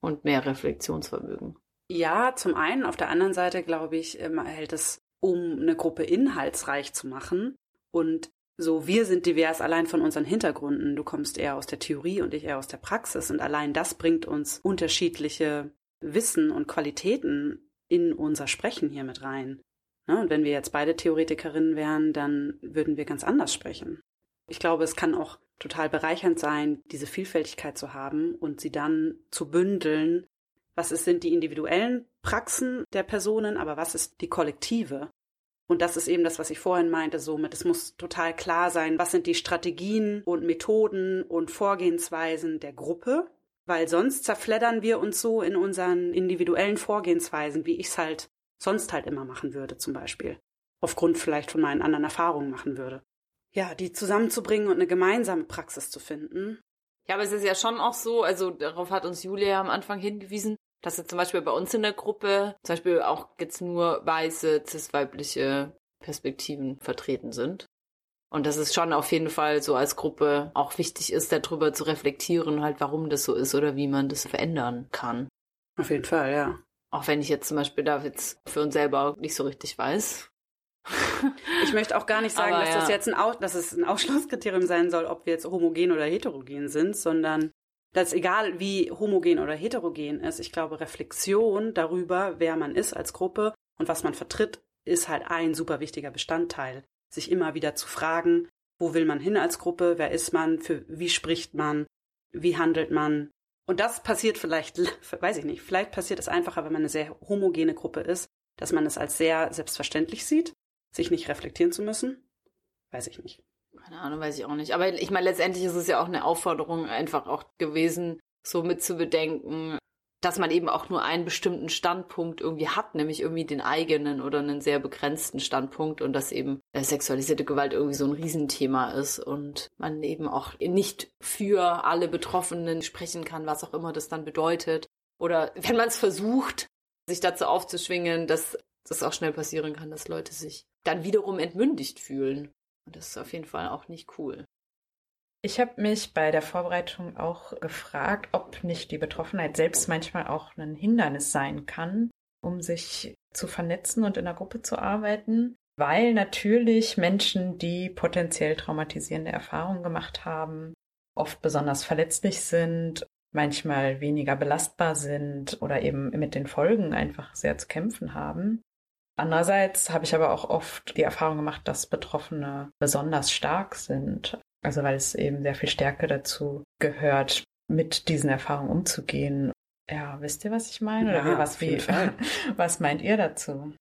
und mehr Reflexionsvermögen. Ja, zum einen. Auf der anderen Seite, glaube ich, hält es, um eine Gruppe inhaltsreich zu machen und so, wir sind divers allein von unseren Hintergründen. Du kommst eher aus der Theorie und ich eher aus der Praxis. Und allein das bringt uns unterschiedliche Wissen und Qualitäten in unser Sprechen hier mit rein. Ne, und wenn wir jetzt beide Theoretikerinnen wären, dann würden wir ganz anders sprechen. Ich glaube, es kann auch total bereichernd sein, diese Vielfältigkeit zu haben und sie dann zu bündeln. Was sind die individuellen Praxen der Personen, aber was ist die kollektive? Und das ist eben das, was ich vorhin meinte, somit. Es muss total klar sein, was sind die Strategien und Methoden und Vorgehensweisen der Gruppe, weil sonst zerfleddern wir uns so in unseren individuellen Vorgehensweisen, wie ich es halt sonst halt immer machen würde, zum Beispiel. Aufgrund vielleicht von meinen anderen Erfahrungen machen würde. Ja, die zusammenzubringen und eine gemeinsame Praxis zu finden. Ja, aber es ist ja schon auch so, also darauf hat uns Julia am Anfang hingewiesen, dass jetzt zum Beispiel bei uns in der Gruppe zum Beispiel auch jetzt nur weiße, cis-weibliche Perspektiven vertreten sind. Und dass es schon auf jeden Fall so als Gruppe auch wichtig ist, darüber zu reflektieren, halt, warum das so ist oder wie man das verändern kann. Auf jeden Fall, ja. Auch wenn ich jetzt zum Beispiel da jetzt für uns selber nicht so richtig weiß. Ich möchte auch gar nicht sagen, Aber dass ja. das jetzt ein, Aus dass es ein Ausschlusskriterium sein soll, ob wir jetzt homogen oder heterogen sind, sondern dass egal wie homogen oder heterogen ist, ich glaube, Reflexion darüber, wer man ist als Gruppe und was man vertritt, ist halt ein super wichtiger Bestandteil. Sich immer wieder zu fragen, wo will man hin als Gruppe, wer ist man, für wie spricht man, wie handelt man. Und das passiert vielleicht, weiß ich sich nicht reflektieren zu müssen. Weiß ich nicht. Keine Ahnung, weiß ich auch nicht. Aber ich meine, letztendlich ist es ja auch eine Aufforderung einfach auch gewesen, so mit zu bedenken, dass man eben auch nur einen bestimmten Standpunkt irgendwie hat, nämlich irgendwie den eigenen oder einen sehr begrenzten Standpunkt und dass eben äh, sexualisierte Gewalt irgendwie so ein Riesenthema ist und man eben auch nicht für alle Betroffenen sprechen kann, was auch immer das dann bedeutet. Oder wenn man es versucht, sich dazu aufzuschwingen, dass das auch schnell passieren kann, dass Leute sich dann wiederum entmündigt fühlen. Und das ist auf jeden Fall auch nicht cool. Ich habe mich bei der Vorbereitung auch gefragt, ob nicht die Betroffenheit selbst manchmal auch ein Hindernis sein kann, um sich zu vernetzen und in der Gruppe zu arbeiten, weil natürlich Menschen, die potenziell traumatisierende Erfahrungen gemacht haben, oft besonders verletzlich sind, manchmal weniger belastbar sind oder eben mit den Folgen einfach sehr zu kämpfen haben. Andererseits habe ich aber auch oft die Erfahrung gemacht, dass Betroffene besonders stark sind, also weil es eben sehr viel Stärke dazu gehört, mit diesen Erfahrungen umzugehen. Ja, wisst ihr, was ich meine? Oder ja, was, wie, was meint ihr dazu?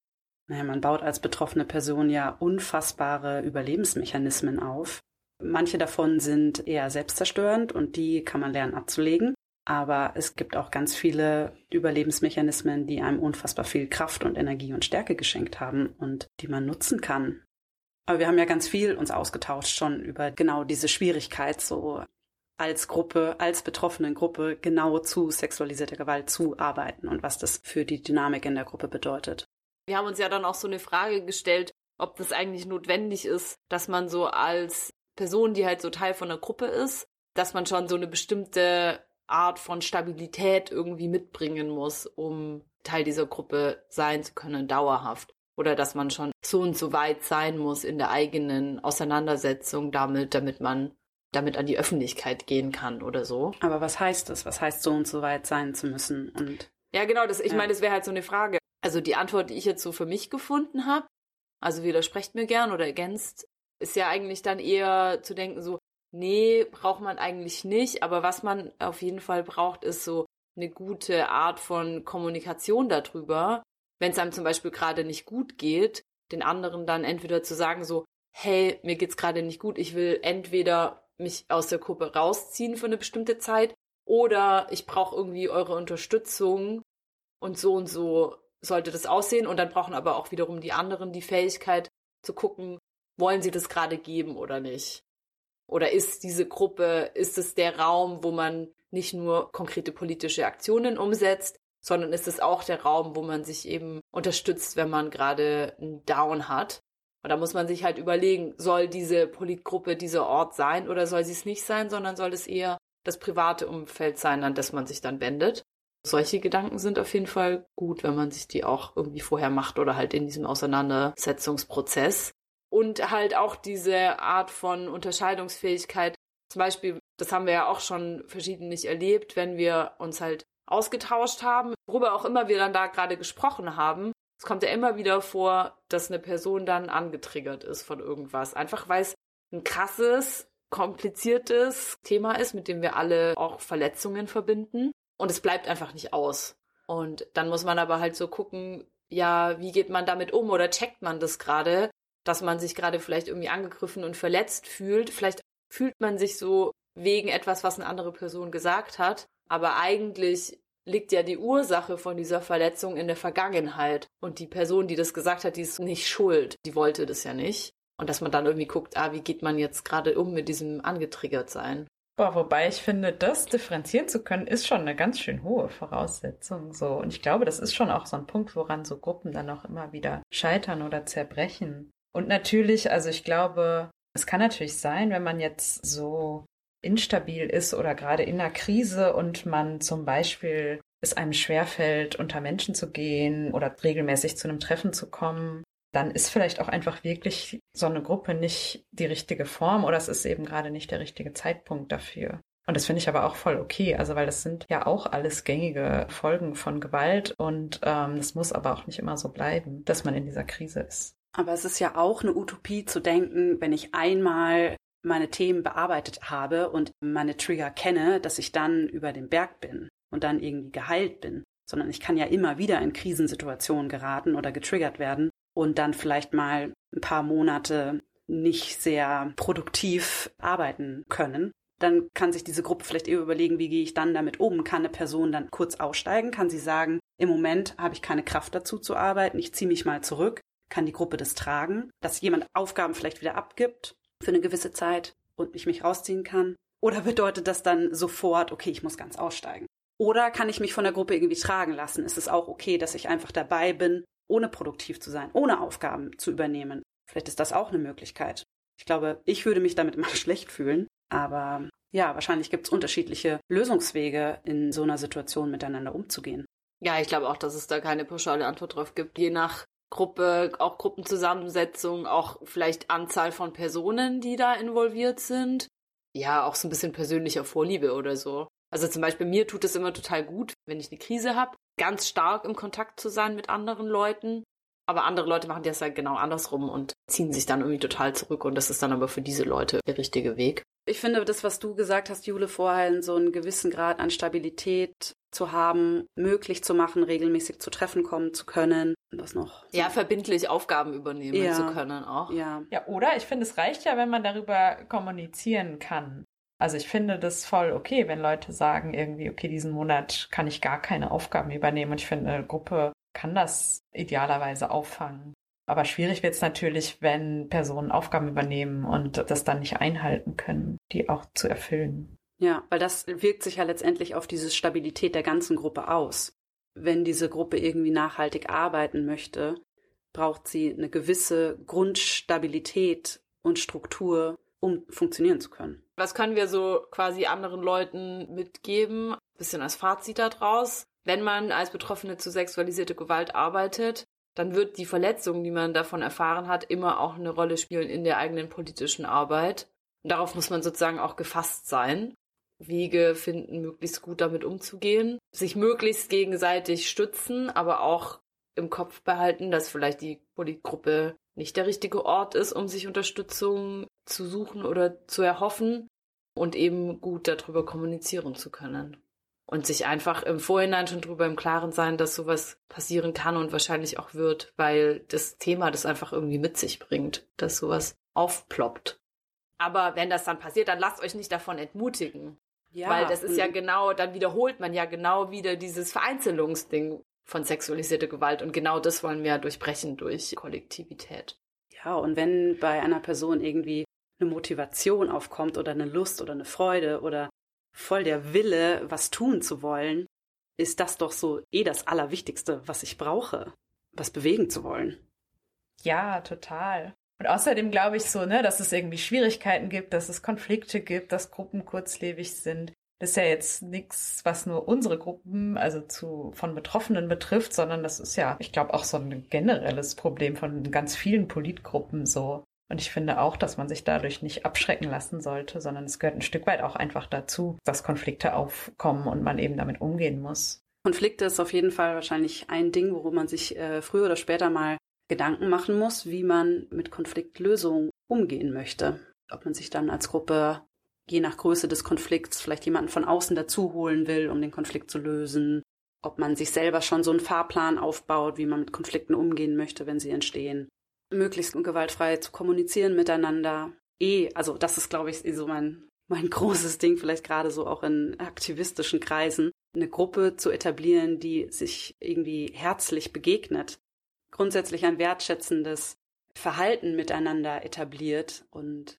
Naja, man baut als betroffene Person ja unfassbare Überlebensmechanismen auf. Manche davon sind eher selbstzerstörend und die kann man lernen abzulegen. Aber es gibt auch ganz viele Überlebensmechanismen, die einem unfassbar viel Kraft und Energie und Stärke geschenkt haben und die man nutzen kann, aber wir haben ja ganz viel uns ausgetauscht schon über genau diese Schwierigkeit, so als Gruppe, als betroffenen Gruppe genau zu sexualisierter Gewalt zu arbeiten und was das für die Dynamik in der Gruppe bedeutet. Wir haben uns ja dann auch so eine Frage gestellt, ob das eigentlich notwendig ist, dass man so als Person, die halt so Teil von einer Gruppe ist, dass man schon so eine bestimmte Art von Stabilität irgendwie mitbringen muss, um Teil dieser Gruppe sein zu können, dauerhaft oder dass man schon so und so weit sein muss in der eigenen Auseinandersetzung damit, damit man damit an die Öffentlichkeit gehen kann oder so. Aber was heißt das? Was heißt so und so weit sein zu müssen? Und ja, genau, das, ich ja. meine, das wäre halt so eine Frage. Also die Antwort, die ich jetzt so für mich gefunden habe, also widersprecht mir gern oder ergänzt, ist ja eigentlich dann eher zu denken so, nee, braucht man eigentlich nicht, aber was man auf jeden Fall braucht, ist so eine gute Art von Kommunikation darüber, wenn es einem zum Beispiel gerade nicht gut geht, den anderen dann entweder zu sagen so, hey, mir geht's gerade nicht gut, ich will entweder mich aus der Gruppe rausziehen für eine bestimmte Zeit oder ich brauche irgendwie eure Unterstützung und so und so sollte das aussehen. Und dann brauchen aber auch wiederum die anderen die Fähigkeit zu gucken, wollen sie das gerade geben oder nicht? Oder ist diese Gruppe, ist es der Raum, wo man nicht nur konkrete politische Aktionen umsetzt, sondern ist es auch der Raum, wo man sich eben unterstützt, wenn man gerade einen Down hat. Und da muss man sich halt überlegen, soll diese Politgruppe dieser Ort sein oder soll sie es nicht sein, sondern soll es eher das private Umfeld sein, an das man sich dann wendet. Solche Gedanken sind auf jeden Fall gut, wenn man sich die auch irgendwie vorher macht oder halt in diesem Auseinandersetzungsprozess. Und halt auch diese Art von Unterscheidungsfähigkeit. Zum Beispiel, das haben wir ja auch schon verschiedentlich erlebt, wenn wir uns halt ausgetauscht haben, worüber auch immer wir dann da gerade gesprochen haben. Es kommt ja immer wieder vor, dass eine Person dann angetriggert ist von irgendwas. Einfach weil es ein krasses, kompliziertes Thema ist, mit dem wir alle auch Verletzungen verbinden. Und es bleibt einfach nicht aus. Und dann muss man aber halt so gucken, ja, wie geht man damit um oder checkt man das gerade, dass man sich gerade vielleicht irgendwie angegriffen und verletzt fühlt. Vielleicht fühlt man sich so wegen etwas, was eine andere Person gesagt hat. Aber eigentlich liegt ja die Ursache von dieser Verletzung in der Vergangenheit. Und die Person, die das gesagt hat, die ist nicht schuld. Die wollte das ja nicht. Und dass man dann irgendwie guckt, ah, wie geht man jetzt gerade um mit diesem angetriggert sein? Boah, wobei ich finde, das differenzieren zu können, ist schon eine ganz schön hohe Voraussetzung. So. Und ich glaube, das ist schon auch so ein Punkt, woran so Gruppen dann auch immer wieder scheitern oder zerbrechen. Und natürlich, also ich glaube, es kann natürlich sein, wenn man jetzt so instabil ist oder gerade in einer Krise und man zum Beispiel es einem schwerfällt, unter Menschen zu gehen oder regelmäßig zu einem Treffen zu kommen, dann ist vielleicht auch einfach wirklich so eine Gruppe nicht die richtige Form oder es ist eben gerade nicht der richtige Zeitpunkt dafür. Und das finde ich aber auch voll okay, also weil das sind ja auch alles gängige Folgen von Gewalt und ähm, das muss aber auch nicht immer so bleiben, dass man in dieser Krise ist. Aber es ist ja auch eine Utopie zu denken, wenn ich einmal meine Themen bearbeitet habe und meine Trigger kenne, dass ich dann über den Berg bin und dann irgendwie geheilt bin, sondern ich kann ja immer wieder in Krisensituationen geraten oder getriggert werden und dann vielleicht mal ein paar Monate nicht sehr produktiv arbeiten können. dann kann sich diese Gruppe vielleicht eher überlegen, wie gehe ich dann damit um? Kann eine Person dann kurz aussteigen? Kann sie sagen, im Moment habe ich keine Kraft dazu zu arbeiten, ich ziehe mich mal zurück? Kann die Gruppe das tragen? Dass jemand Aufgaben vielleicht wieder abgibt für eine gewisse Zeit und ich mich rausziehen kann? Oder bedeutet das dann sofort, okay, ich muss ganz aussteigen? Oder kann ich mich von der Gruppe irgendwie tragen lassen? Ist es auch okay, dass ich einfach dabei bin, ohne produktiv zu sein, ohne Aufgaben zu übernehmen? Vielleicht ist das auch eine Möglichkeit. Ich glaube, ich würde mich damit immer schlecht fühlen, aber ja, wahrscheinlich gibt es unterschiedliche Lösungswege, in so einer Situation miteinander umzugehen. Ja, ich glaube auch, dass es da keine pauschale Antwort drauf gibt. Je nach Gruppe, auch Gruppenzusammensetzung, auch vielleicht Anzahl von Personen, die da involviert sind. Ja, auch so ein bisschen persönlicher Vorliebe oder so. Also zum Beispiel mir tut es immer total gut, wenn ich eine Krise habe, ganz stark im Kontakt zu sein mit anderen Leuten. Aber andere Leute machen das halt genau andersrum und ziehen sich dann irgendwie total zurück. Und das ist dann aber für diese Leute der richtige Weg. Ich finde, das, was du gesagt hast, Jule, vorher, so einen gewissen Grad an Stabilität zu haben, möglich zu machen, regelmäßig zu Treffen kommen zu können. Was noch? Ja, verbindlich Aufgaben übernehmen ja. zu können auch. Ja. Ja, oder ich finde, es reicht ja, wenn man darüber kommunizieren kann. Also ich finde das voll okay, wenn Leute sagen irgendwie, okay, diesen Monat kann ich gar keine Aufgaben übernehmen. Und ich finde, eine Gruppe kann das idealerweise auffangen. Aber schwierig wird es natürlich, wenn Personen Aufgaben übernehmen und das dann nicht einhalten können, die auch zu erfüllen. Ja, weil das wirkt sich ja letztendlich auf diese Stabilität der ganzen Gruppe aus. Wenn diese Gruppe irgendwie nachhaltig arbeiten möchte, braucht sie eine gewisse Grundstabilität und Struktur, um funktionieren zu können. Was können wir so quasi anderen Leuten mitgeben? Bisschen als Fazit daraus. Wenn man als Betroffene zu sexualisierte Gewalt arbeitet, dann wird die Verletzung, die man davon erfahren hat, immer auch eine Rolle spielen in der eigenen politischen Arbeit. Und darauf muss man sozusagen auch gefasst sein. Wege finden, möglichst gut damit umzugehen, sich möglichst gegenseitig stützen, aber auch im Kopf behalten, dass vielleicht die Politgruppe nicht der richtige Ort ist, um sich Unterstützung zu suchen oder zu erhoffen und eben gut darüber kommunizieren zu können. Und sich einfach im Vorhinein schon darüber im Klaren sein, dass sowas passieren kann und wahrscheinlich auch wird, weil das Thema das einfach irgendwie mit sich bringt, dass sowas aufploppt. Aber wenn das dann passiert, dann lasst euch nicht davon entmutigen. Ja, weil das ist ja genau, dann wiederholt man ja genau wieder dieses Vereinzelungsding von sexualisierter Gewalt und genau das wollen wir durchbrechen durch Kollektivität. Ja, und wenn bei einer Person irgendwie eine Motivation aufkommt oder eine Lust oder eine Freude oder voll der Wille, was tun zu wollen, ist das doch so eh das Allerwichtigste, was ich brauche, was bewegen zu wollen. Ja, total. Und außerdem glaube ich so, ne, dass es irgendwie Schwierigkeiten gibt, dass es Konflikte gibt, dass Gruppen kurzlebig sind. Das ist ja jetzt nichts, was nur unsere Gruppen, also zu, von Betroffenen betrifft, sondern das ist ja, ich glaube, auch so ein generelles Problem von ganz vielen Politgruppen so. Und ich finde auch, dass man sich dadurch nicht abschrecken lassen sollte, sondern es gehört ein Stück weit auch einfach dazu, dass Konflikte aufkommen und man eben damit umgehen muss. Konflikte ist auf jeden Fall wahrscheinlich ein Ding, worum man sich äh, früher oder später mal Gedanken machen muss, wie man mit Konfliktlösungen umgehen möchte. Ob man sich dann als Gruppe je nach Größe des Konflikts vielleicht jemanden von außen dazu holen will, um den Konflikt zu lösen. Ob man sich selber schon so einen Fahrplan aufbaut, wie man mit Konflikten umgehen möchte, wenn sie entstehen möglichst gewaltfrei zu kommunizieren miteinander. Eh, also das ist, glaube ich, eh so mein, mein großes Ding, vielleicht gerade so auch in aktivistischen Kreisen, eine Gruppe zu etablieren, die sich irgendwie herzlich begegnet, grundsätzlich ein wertschätzendes Verhalten miteinander etabliert und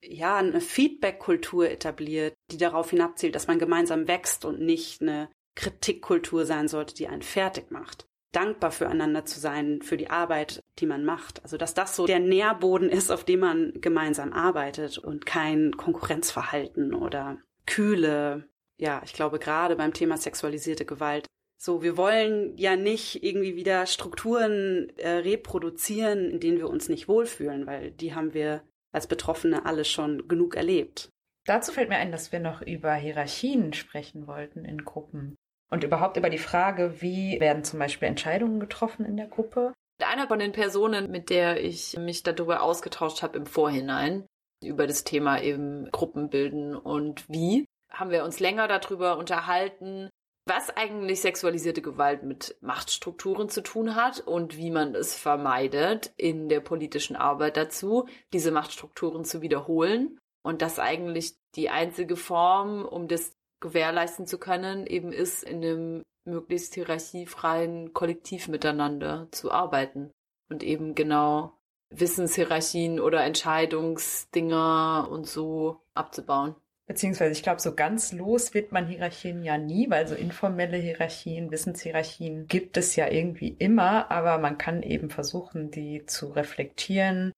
ja, eine Feedback-Kultur etabliert, die darauf hinabzielt, dass man gemeinsam wächst und nicht eine Kritikkultur sein sollte, die einen fertig macht dankbar füreinander zu sein, für die Arbeit, die man macht. Also dass das so der Nährboden ist, auf dem man gemeinsam arbeitet und kein Konkurrenzverhalten oder kühle. Ja, ich glaube gerade beim Thema sexualisierte Gewalt. So, wir wollen ja nicht irgendwie wieder Strukturen äh, reproduzieren, in denen wir uns nicht wohlfühlen, weil die haben wir als Betroffene alle schon genug erlebt. Dazu fällt mir ein, dass wir noch über Hierarchien sprechen wollten in Gruppen. Und überhaupt über die Frage, wie werden zum Beispiel Entscheidungen getroffen in der Gruppe. Einer von den Personen, mit der ich mich darüber ausgetauscht habe im Vorhinein, über das Thema eben Gruppen bilden und wie, haben wir uns länger darüber unterhalten, was eigentlich sexualisierte Gewalt mit Machtstrukturen zu tun hat und wie man es vermeidet, in der politischen Arbeit dazu, diese Machtstrukturen zu wiederholen und dass eigentlich die einzige Form, um das gewährleisten zu können, eben ist, in einem möglichst hierarchiefreien Kollektiv miteinander zu arbeiten und eben genau Wissenshierarchien oder Entscheidungsdinger und so abzubauen. Beziehungsweise ich glaube, so ganz los wird man Hierarchien ja nie, weil so informelle Hierarchien, Wissenshierarchien gibt es ja irgendwie immer, aber man kann eben versuchen, die zu reflektieren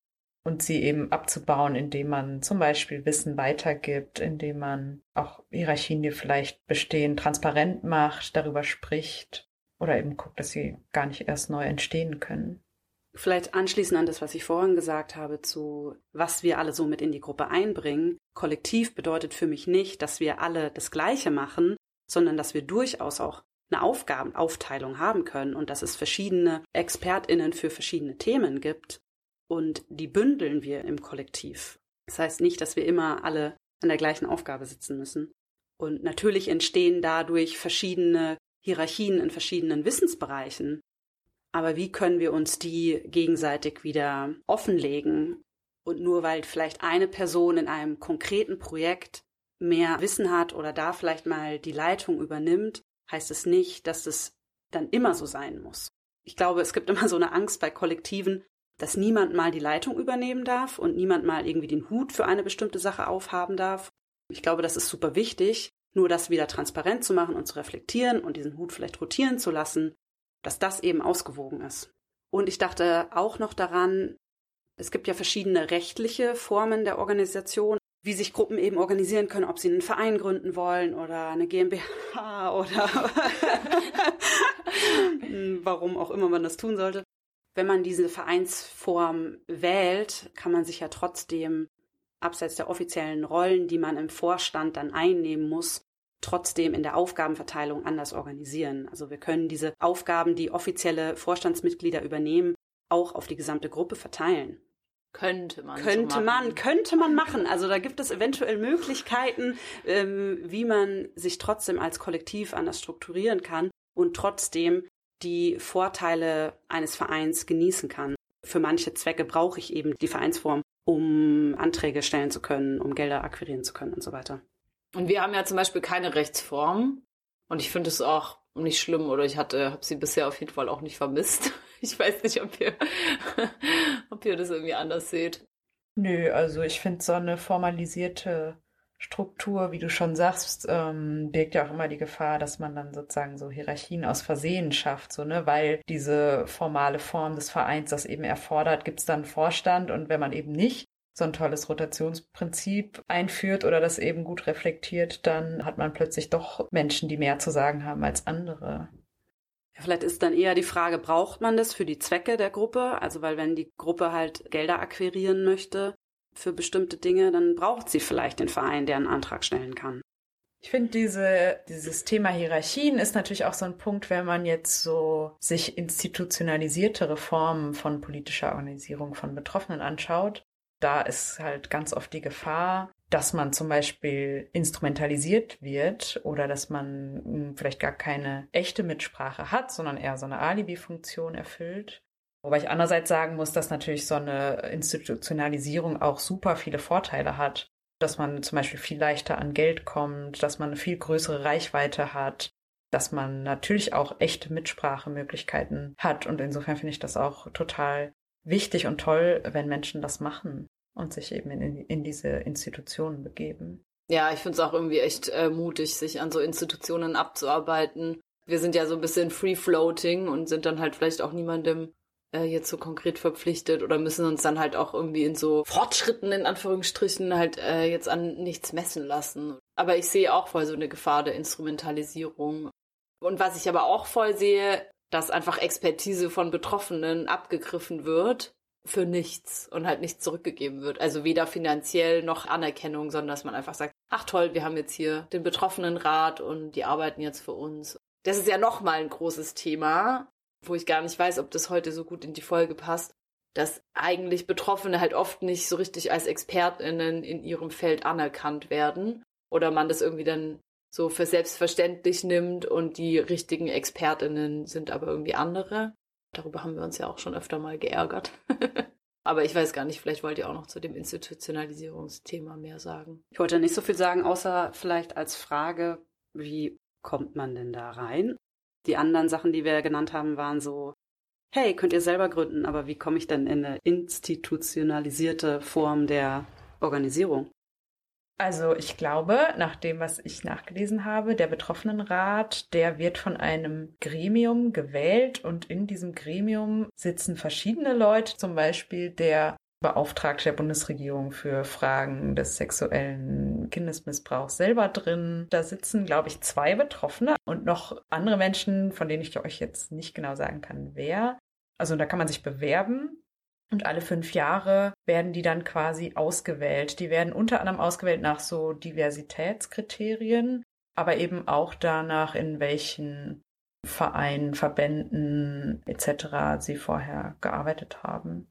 und sie eben abzubauen, indem man zum Beispiel Wissen weitergibt, indem man auch Hierarchien, die vielleicht bestehen, transparent macht, darüber spricht oder eben guckt, dass sie gar nicht erst neu entstehen können. Vielleicht anschließend an das, was ich vorhin gesagt habe, zu was wir alle so mit in die Gruppe einbringen. Kollektiv bedeutet für mich nicht, dass wir alle das Gleiche machen, sondern dass wir durchaus auch eine Aufgabenaufteilung haben können und dass es verschiedene ExpertInnen für verschiedene Themen gibt und die bündeln wir im Kollektiv. Das heißt nicht, dass wir immer alle an der gleichen Aufgabe sitzen müssen. Und natürlich entstehen dadurch verschiedene Hierarchien in verschiedenen Wissensbereichen. Aber wie können wir uns die gegenseitig wieder offenlegen? Und nur weil vielleicht eine Person in einem konkreten Projekt mehr Wissen hat oder da vielleicht mal die Leitung übernimmt, heißt es nicht, dass es dann immer so sein muss. Ich glaube, es gibt immer so eine Angst bei Kollektiven, dass niemand mal die Leitung übernehmen darf und niemand mal irgendwie den Hut für eine bestimmte Sache aufhaben darf. Ich glaube, das ist super wichtig, nur das wieder transparent zu machen und zu reflektieren und diesen Hut vielleicht rotieren zu lassen dass das eben ausgewogen ist. Und ich dachte auch noch daran, es gibt ja verschiedene rechtliche Formen der Organisation, wie sich Gruppen eben organisieren können, ob sie einen Verein gründen wollen oder eine GmbH oder warum auch immer man das tun sollte. Wenn man diese Vereinsform wählt, kann man sich ja trotzdem abseits der offiziellen Rollen, die man im Vorstand dann einnehmen muss, trotzdem in der Aufgabenverteilung anders organisieren. Also wir können diese Aufgaben, die offizielle Vorstandsmitglieder übernehmen, auch auf die gesamte Gruppe verteilen. Könnte man. Könnte so man, könnte man machen. Also da gibt es eventuell Möglichkeiten, ähm, wie man sich trotzdem als Kollektiv anders strukturieren kann und trotzdem die Vorteile eines Vereins genießen kann. Für manche Zwecke brauche ich eben die Vereinsform, um Anträge stellen zu können, um Gelder akquirieren zu können und so weiter. Und wir haben ja zum Beispiel keine Rechtsform. Und ich finde es auch nicht schlimm oder ich hatte, habe sie bisher auf jeden Fall auch nicht vermisst. Ich weiß nicht, ob ihr, ob ihr das irgendwie anders seht. Nö, also ich finde so eine formalisierte Struktur, wie du schon sagst, ähm, birgt ja auch immer die Gefahr, dass man dann sozusagen so Hierarchien aus Versehen schafft, so ne, weil diese formale Form des Vereins das eben erfordert, gibt es dann Vorstand und wenn man eben nicht so ein tolles Rotationsprinzip einführt oder das eben gut reflektiert, dann hat man plötzlich doch Menschen, die mehr zu sagen haben als andere. Ja, vielleicht ist dann eher die Frage, braucht man das für die Zwecke der Gruppe? Also weil wenn die Gruppe halt Gelder akquirieren möchte für bestimmte Dinge, dann braucht sie vielleicht den Verein, der einen Antrag stellen kann. Ich finde diese, dieses Thema Hierarchien ist natürlich auch so ein Punkt, wenn man jetzt so sich institutionalisiertere Formen von politischer Organisierung von Betroffenen anschaut, da ist halt ganz oft die Gefahr, dass man zum Beispiel instrumentalisiert wird oder dass man hm, vielleicht gar keine echte Mitsprache hat, sondern eher so eine Alibi-Funktion erfüllt. Wobei ich andererseits sagen muss, dass natürlich so eine Institutionalisierung auch super viele Vorteile hat. Dass man zum Beispiel viel leichter an Geld kommt, dass man eine viel größere Reichweite hat, dass man natürlich auch echte Mitsprachemöglichkeiten hat. Und insofern finde ich das auch total wichtig und toll, wenn Menschen das machen und sich eben in, in diese Institutionen begeben. Ja, ich finde es auch irgendwie echt äh, mutig, sich an so Institutionen abzuarbeiten. Wir sind ja so ein bisschen free-floating und sind dann halt vielleicht auch niemandem äh, jetzt so konkret verpflichtet oder müssen uns dann halt auch irgendwie in so Fortschritten in Anführungsstrichen halt äh, jetzt an nichts messen lassen. Aber ich sehe auch voll so eine Gefahr der Instrumentalisierung. Und was ich aber auch voll sehe, dass einfach Expertise von Betroffenen abgegriffen wird für nichts und halt nichts zurückgegeben wird. Also weder finanziell noch Anerkennung, sondern dass man einfach sagt, ach toll, wir haben jetzt hier den Betroffenenrat und die arbeiten jetzt für uns. Das ist ja nochmal ein großes Thema, wo ich gar nicht weiß, ob das heute so gut in die Folge passt, dass eigentlich Betroffene halt oft nicht so richtig als ExpertInnen in ihrem Feld anerkannt werden oder man das irgendwie dann so für selbstverständlich nimmt und die richtigen ExpertInnen sind aber irgendwie andere. Darüber haben wir uns ja auch schon öfter mal geärgert. Aber ich weiß gar nicht, vielleicht wollt ihr auch noch zu dem Institutionalisierungsthema mehr sagen. Ich wollte nicht so viel sagen, außer vielleicht als Frage, wie kommt man denn da rein? Die anderen Sachen, die wir genannt haben, waren so, hey, könnt ihr selber gründen, aber wie komme ich denn in eine institutionalisierte Form der Organisierung? Also ich glaube, nach dem, was ich nachgelesen habe, der Betroffenenrat, der wird von einem Gremium gewählt und in diesem Gremium sitzen verschiedene Leute, zum Beispiel der Beauftragte der Bundesregierung für Fragen des sexuellen Kindesmissbrauchs selber drin. Da sitzen, glaube ich, zwei Betroffene und noch andere Menschen, von denen ich euch jetzt nicht genau sagen kann, wer. Also da kann man sich bewerben und alle fünf Jahre werden die dann quasi ausgewählt. Die werden unter anderem ausgewählt nach so Diversitätskriterien, aber eben auch danach, in welchen Vereinen, Verbänden etc. sie vorher gearbeitet haben.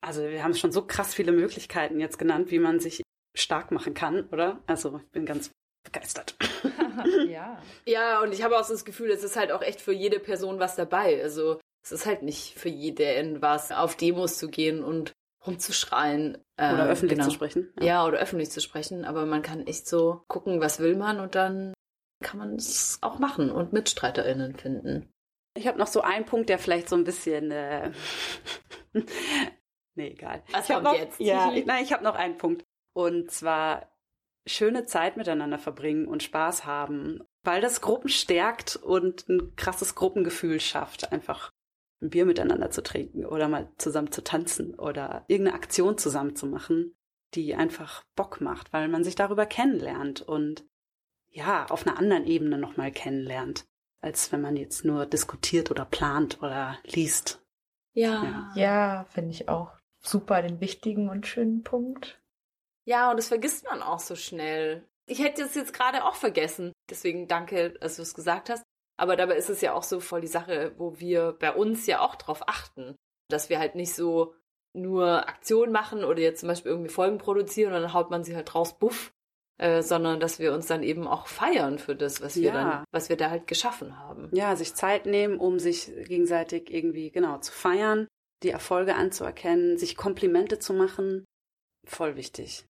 Also wir haben schon so krass viele Möglichkeiten jetzt genannt, wie man sich stark machen kann, oder? Also ich bin ganz begeistert. ja. Ja, und ich habe auch so das Gefühl, es ist halt auch echt für jede Person was dabei. Also es ist halt nicht für jeden was, auf Demos zu gehen und rumzuschreien. Ähm, oder öffentlich genau. zu sprechen. Ja. ja, oder öffentlich zu sprechen. Aber man kann echt so gucken, was will man und dann kann man es auch machen und MitstreiterInnen finden. Ich habe noch so einen Punkt, der vielleicht so ein bisschen. Äh nee, egal. Was ich kommt noch, jetzt? Ja, nein, ich habe noch einen Punkt. Und zwar schöne Zeit miteinander verbringen und Spaß haben, weil das Gruppen stärkt und ein krasses Gruppengefühl schafft, einfach ein Bier miteinander zu trinken oder mal zusammen zu tanzen oder irgendeine Aktion zusammen zu machen, die einfach Bock macht, weil man sich darüber kennenlernt und ja, auf einer anderen Ebene nochmal kennenlernt, als wenn man jetzt nur diskutiert oder plant oder liest. Ja. Ja, ja finde ich auch super den wichtigen und schönen Punkt. Ja, und das vergisst man auch so schnell. Ich hätte es jetzt gerade auch vergessen. Deswegen danke, dass du es gesagt hast. Aber dabei ist es ja auch so voll die Sache, wo wir bei uns ja auch drauf achten, dass wir halt nicht so nur Aktionen machen oder jetzt zum Beispiel irgendwie Folgen produzieren und dann haut man sie halt raus, buff, äh, sondern dass wir uns dann eben auch feiern für das, was wir ja. dann, was wir da halt geschaffen haben. Ja, sich Zeit nehmen, um sich gegenseitig irgendwie genau zu feiern, die Erfolge anzuerkennen, sich Komplimente zu machen, voll wichtig.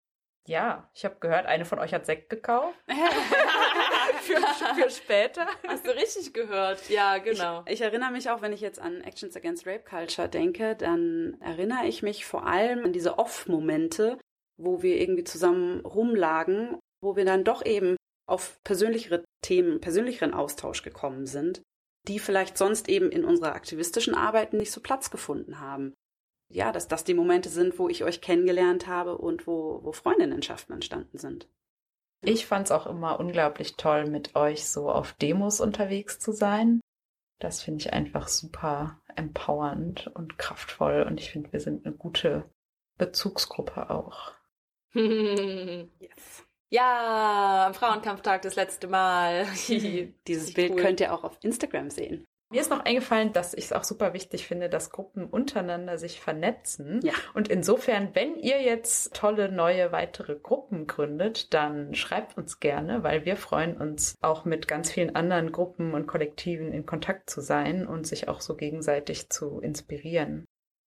Ja, ich habe gehört, eine von euch hat Sekt gekauft. für, für später. Hast du richtig gehört? Ja, genau. Ich, ich, erinnere mich auch, wenn ich jetzt an Actions Against Rape Culture denke, dann erinnere ich mich vor allem an diese Off-Momente, wo wir irgendwie zusammen rumlagen, wo wir dann doch eben auf persönlichere Themen, persönlicheren Austausch gekommen sind, die vielleicht sonst eben in unserer aktivistischen Arbeit nicht so Platz gefunden haben ja, dass das die Momente sind, wo ich euch kennengelernt habe und wo, wo Freundinnenschaften entstanden sind. Ich fand es auch immer unglaublich toll, mit euch so auf Demos unterwegs zu sein. Das finde ich einfach super empowernd und kraftvoll und ich finde, wir sind eine gute Bezugsgruppe auch. yes. Ja, am Frauenkampftag das letzte Mal. Dieses Bild cool. könnt ihr auch auf Instagram sehen. Mir ist noch eingefallen, dass ich es auch super wichtig finde, dass Gruppen untereinander sich vernetzen. Ja. Und insofern, wenn ihr jetzt tolle neue weitere Gruppen gründet, dann schreibt uns gerne, weil wir freuen uns auch mit ganz vielen anderen Gruppen und Kollektiven in Kontakt zu sein und sich auch so gegenseitig zu inspirieren.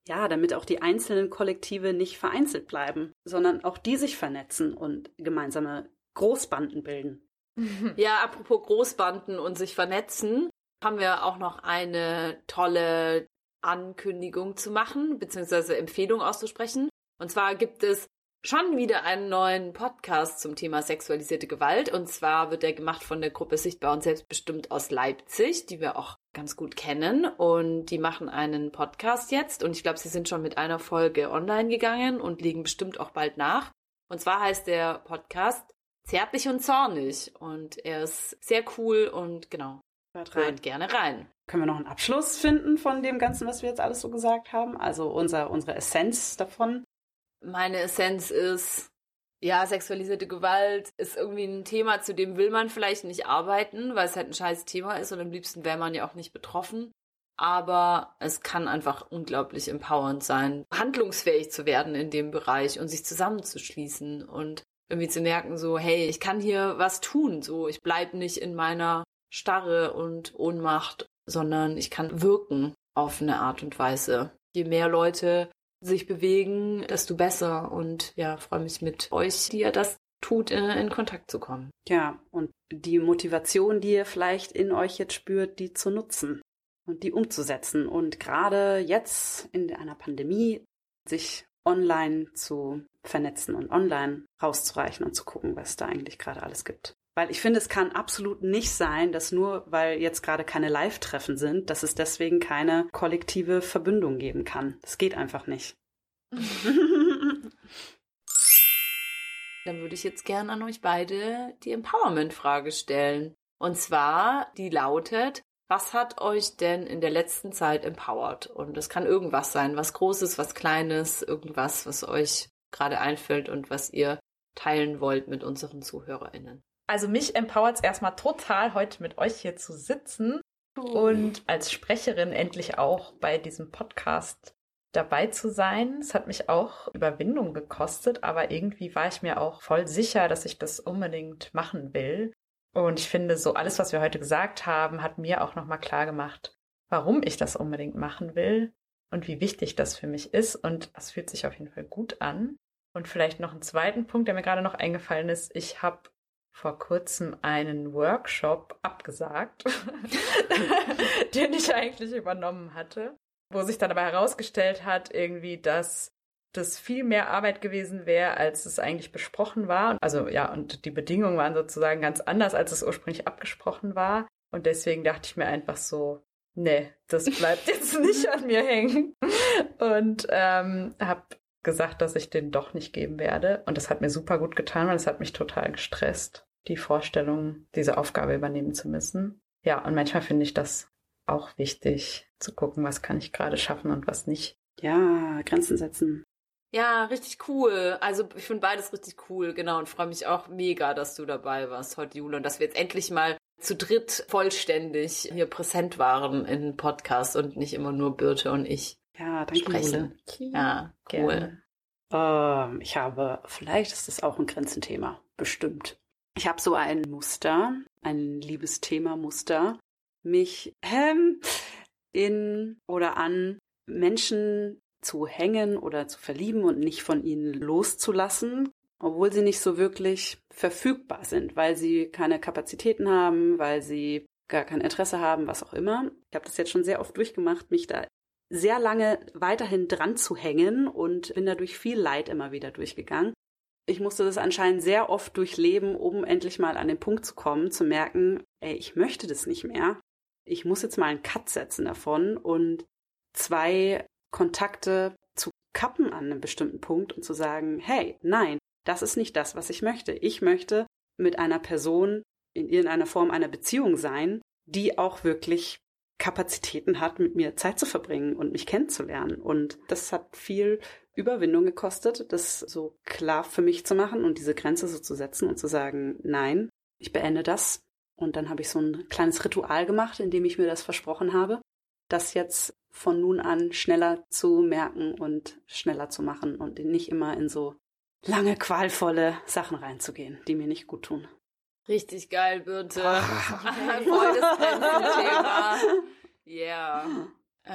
Ja, damit auch die einzelnen Kollektive nicht vereinzelt bleiben, sondern auch die sich vernetzen und gemeinsame Großbanden bilden. Ja, apropos Großbanden und sich vernetzen haben wir auch noch eine tolle Ankündigung zu machen, beziehungsweise Empfehlung auszusprechen. Und zwar gibt es schon wieder einen neuen Podcast zum Thema sexualisierte Gewalt. Und zwar wird der gemacht von der Gruppe Sichtbar und Selbstbestimmt aus Leipzig, die wir auch ganz gut kennen. Und die machen einen Podcast jetzt. Und ich glaube, sie sind schon mit einer Folge online gegangen und legen bestimmt auch bald nach. Und zwar heißt der Podcast Zärtlich und Zornig. Und er ist sehr cool und genau, Hört rein. Hört gerne rein. Können wir noch einen Abschluss finden von dem Ganzen, was wir jetzt alles so gesagt haben? Also unser, unsere Essenz davon? Meine Essenz ist, ja, sexualisierte Gewalt ist irgendwie ein Thema, zu dem will man vielleicht nicht arbeiten, weil es halt ein scheiß Thema ist und am liebsten wäre man ja auch nicht betroffen. Aber es kann einfach unglaublich empowernd sein, handlungsfähig zu werden in dem Bereich und sich zusammenzuschließen und irgendwie zu merken, so, hey, ich kann hier was tun, so, ich bleib nicht in meiner Starre und Ohnmacht, sondern ich kann wirken auf eine Art und Weise. Je mehr Leute sich bewegen, desto besser. Und ja, freue mich mit euch, die ihr das tut, in, in Kontakt zu kommen. Ja, und die Motivation, die ihr vielleicht in euch jetzt spürt, die zu nutzen und die umzusetzen. Und gerade jetzt in einer Pandemie sich online zu vernetzen und online rauszureichen und zu gucken, was da eigentlich gerade alles gibt. Weil ich finde, es kann absolut nicht sein, dass nur weil jetzt gerade keine Live-Treffen sind, dass es deswegen keine kollektive Verbündung geben kann. Das geht einfach nicht. Dann würde ich jetzt gern an euch beide die Empowerment-Frage stellen. Und zwar, die lautet, was hat euch denn in der letzten Zeit empowert? Und das kann irgendwas sein, was Großes, was Kleines, irgendwas, was euch gerade einfällt und was ihr teilen wollt mit unseren ZuhörerInnen. Also mich empowert es erstmal total, heute mit euch hier zu sitzen und als Sprecherin endlich auch bei diesem Podcast dabei zu sein. Es hat mich auch Überwindung gekostet, aber irgendwie war ich mir auch voll sicher, dass ich das unbedingt machen will. Und ich finde, so alles, was wir heute gesagt haben, hat mir auch nochmal klar gemacht, warum ich das unbedingt machen will und wie wichtig das für mich ist. Und das fühlt sich auf jeden Fall gut an. Und vielleicht noch einen zweiten Punkt, der mir gerade noch eingefallen ist. Ich habe vor kurzem einen Workshop abgesagt, den ich eigentlich übernommen hatte, wo sich dann aber herausgestellt hat, irgendwie, dass das viel mehr Arbeit gewesen wäre, als es eigentlich besprochen war. Also ja, und die Bedingungen waren sozusagen ganz anders, als es ursprünglich abgesprochen war. Und deswegen dachte ich mir einfach so, nee, das bleibt jetzt nicht an mir hängen. Und ähm, habe gesagt, dass ich den doch nicht geben werde. Und das hat mir super gut getan, weil es hat mich total gestresst, die Vorstellung, diese Aufgabe übernehmen zu müssen. Ja, und manchmal finde ich das auch wichtig, zu gucken, was kann ich gerade schaffen und was nicht. Ja, Grenzen setzen. Ja, richtig cool. Also ich finde beides richtig cool, genau. Und freue mich auch mega, dass du dabei warst heute, Jule. Und dass wir jetzt endlich mal zu dritt vollständig hier präsent waren in Podcast und nicht immer nur Birte und ich ja, danke, sprechen. Jule. Ja, cool. Ähm, ich habe, vielleicht ist das auch ein Grenzenthema. Bestimmt. Ich habe so ein Muster, ein Liebesthema-Muster, mich ähm, in oder an Menschen zu hängen oder zu verlieben und nicht von ihnen loszulassen, obwohl sie nicht so wirklich verfügbar sind, weil sie keine Kapazitäten haben, weil sie gar kein Interesse haben, was auch immer. Ich habe das jetzt schon sehr oft durchgemacht, mich da sehr lange weiterhin dran zu hängen und bin dadurch viel Leid immer wieder durchgegangen. Ich musste das anscheinend sehr oft durchleben, um endlich mal an den Punkt zu kommen, zu merken, ey, ich möchte das nicht mehr. Ich muss jetzt mal einen Cut setzen davon und zwei Kontakte zu kappen an einem bestimmten Punkt und zu sagen, hey, nein, das ist nicht das, was ich möchte. Ich möchte mit einer Person in irgendeiner Form einer Beziehung sein, die auch wirklich Kapazitäten hat, mit mir Zeit zu verbringen und mich kennenzulernen. Und das hat viel Überwindung gekostet, das so klar für mich zu machen und diese Grenze so zu setzen und zu sagen, nein, ich beende das. Und dann habe ich so ein kleines Ritual gemacht, in dem ich mir das versprochen habe, das jetzt von nun an schneller zu merken und schneller zu machen und nicht immer in so lange, qualvolle Sachen reinzugehen, die mir nicht gut tun. Richtig geil, Birte. Voll das Thema. Yeah.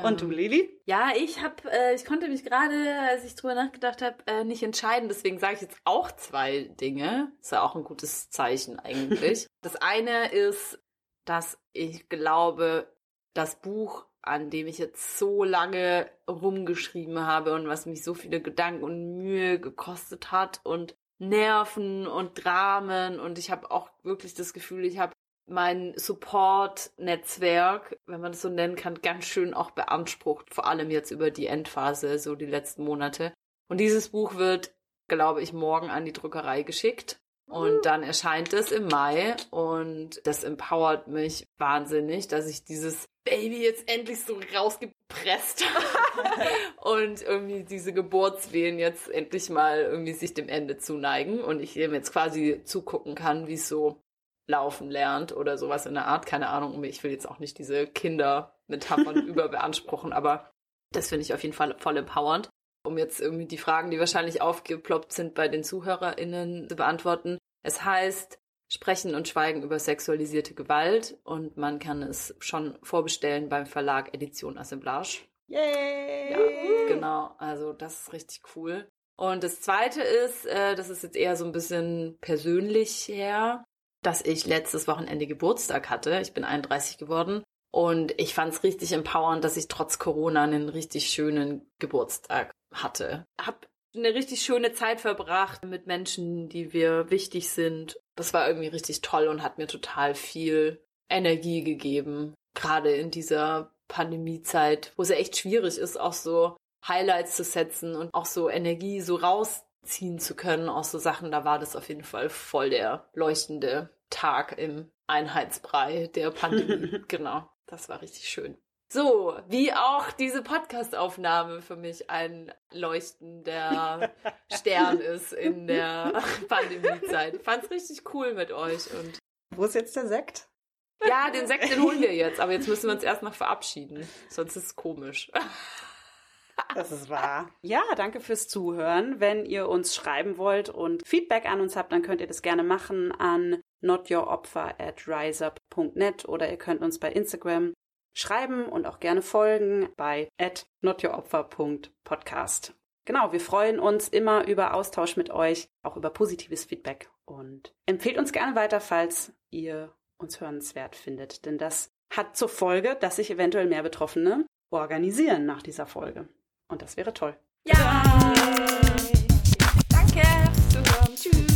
Und du, ähm, Lili? Ja, ich hab, äh, ich konnte mich gerade, als ich drüber nachgedacht habe, äh, nicht entscheiden. Deswegen sage ich jetzt auch zwei Dinge. Ist ja auch ein gutes Zeichen eigentlich. das eine ist, dass ich glaube, das Buch an dem ich jetzt so lange rumgeschrieben habe und was mich so viele Gedanken und Mühe gekostet hat und Nerven und Dramen und ich habe auch wirklich das Gefühl, ich habe mein Support-Netzwerk, wenn man das so nennen kann, ganz schön auch beansprucht, vor allem jetzt über die Endphase, so die letzten Monate. Und dieses Buch wird, glaube ich, morgen an die Druckerei geschickt. Und dann erscheint es im Mai und das empowert mich wahnsinnig, dass ich dieses Baby jetzt endlich so rausgepresst und irgendwie diese Geburtswehen jetzt endlich mal irgendwie sich dem Ende zuneigen und ich ihm jetzt quasi zugucken kann, wie es so laufen lernt oder sowas in der Art. Keine Ahnung, ich will jetzt auch nicht diese Kindermetaphern überbeanspruchen, aber das finde ich auf jeden Fall voll empowernd. Um jetzt irgendwie die Fragen, die wahrscheinlich aufgeploppt sind bei den ZuhörerInnen zu beantworten. Es heißt, Sprechen und Schweigen über sexualisierte Gewalt und man kann es schon vorbestellen beim Verlag Edition Assemblage. Yay! Ja, genau. Also das ist richtig cool. Und das zweite ist, äh, das ist jetzt eher so ein bisschen persönlich her, dass ich letztes Wochenende Geburtstag hatte. Ich bin 31 geworden. Und ich fand es richtig empowernd, dass ich trotz Corona einen richtig schönen Geburtstag hatte. Hab eine richtig schöne Zeit verbracht mit Menschen, die wir wichtig sind. Das war irgendwie richtig toll und hat mir total viel Energie gegeben. Gerade in dieser Pandemiezeit, wo es ja echt schwierig ist, auch so Highlights zu setzen und auch so Energie so rausziehen zu können aus so Sachen. Da war das auf jeden Fall voll der leuchtende Tag im Einheitsbrei der Pandemie. genau, das war richtig schön. So, wie auch diese Podcast-Aufnahme für mich ein leuchtender Stern ist in der Pandemiezeit. Fand's richtig cool mit euch und. Wo ist jetzt der Sekt? Ja, den Sekt, den holen wir jetzt, aber jetzt müssen wir uns erst noch verabschieden. Sonst ist es komisch. Das ist wahr. Ja, danke fürs Zuhören. Wenn ihr uns schreiben wollt und Feedback an uns habt, dann könnt ihr das gerne machen an notyouropfer at riseup.net oder ihr könnt uns bei Instagram schreiben und auch gerne folgen bei notyouropfer.podcast. Genau, wir freuen uns immer über Austausch mit euch, auch über positives Feedback und empfehlt uns gerne weiter, falls ihr uns hörenswert findet, denn das hat zur Folge, dass sich eventuell mehr Betroffene organisieren nach dieser Folge. Und das wäre toll. Ja! Danke fürs Zuhören. Tschüss.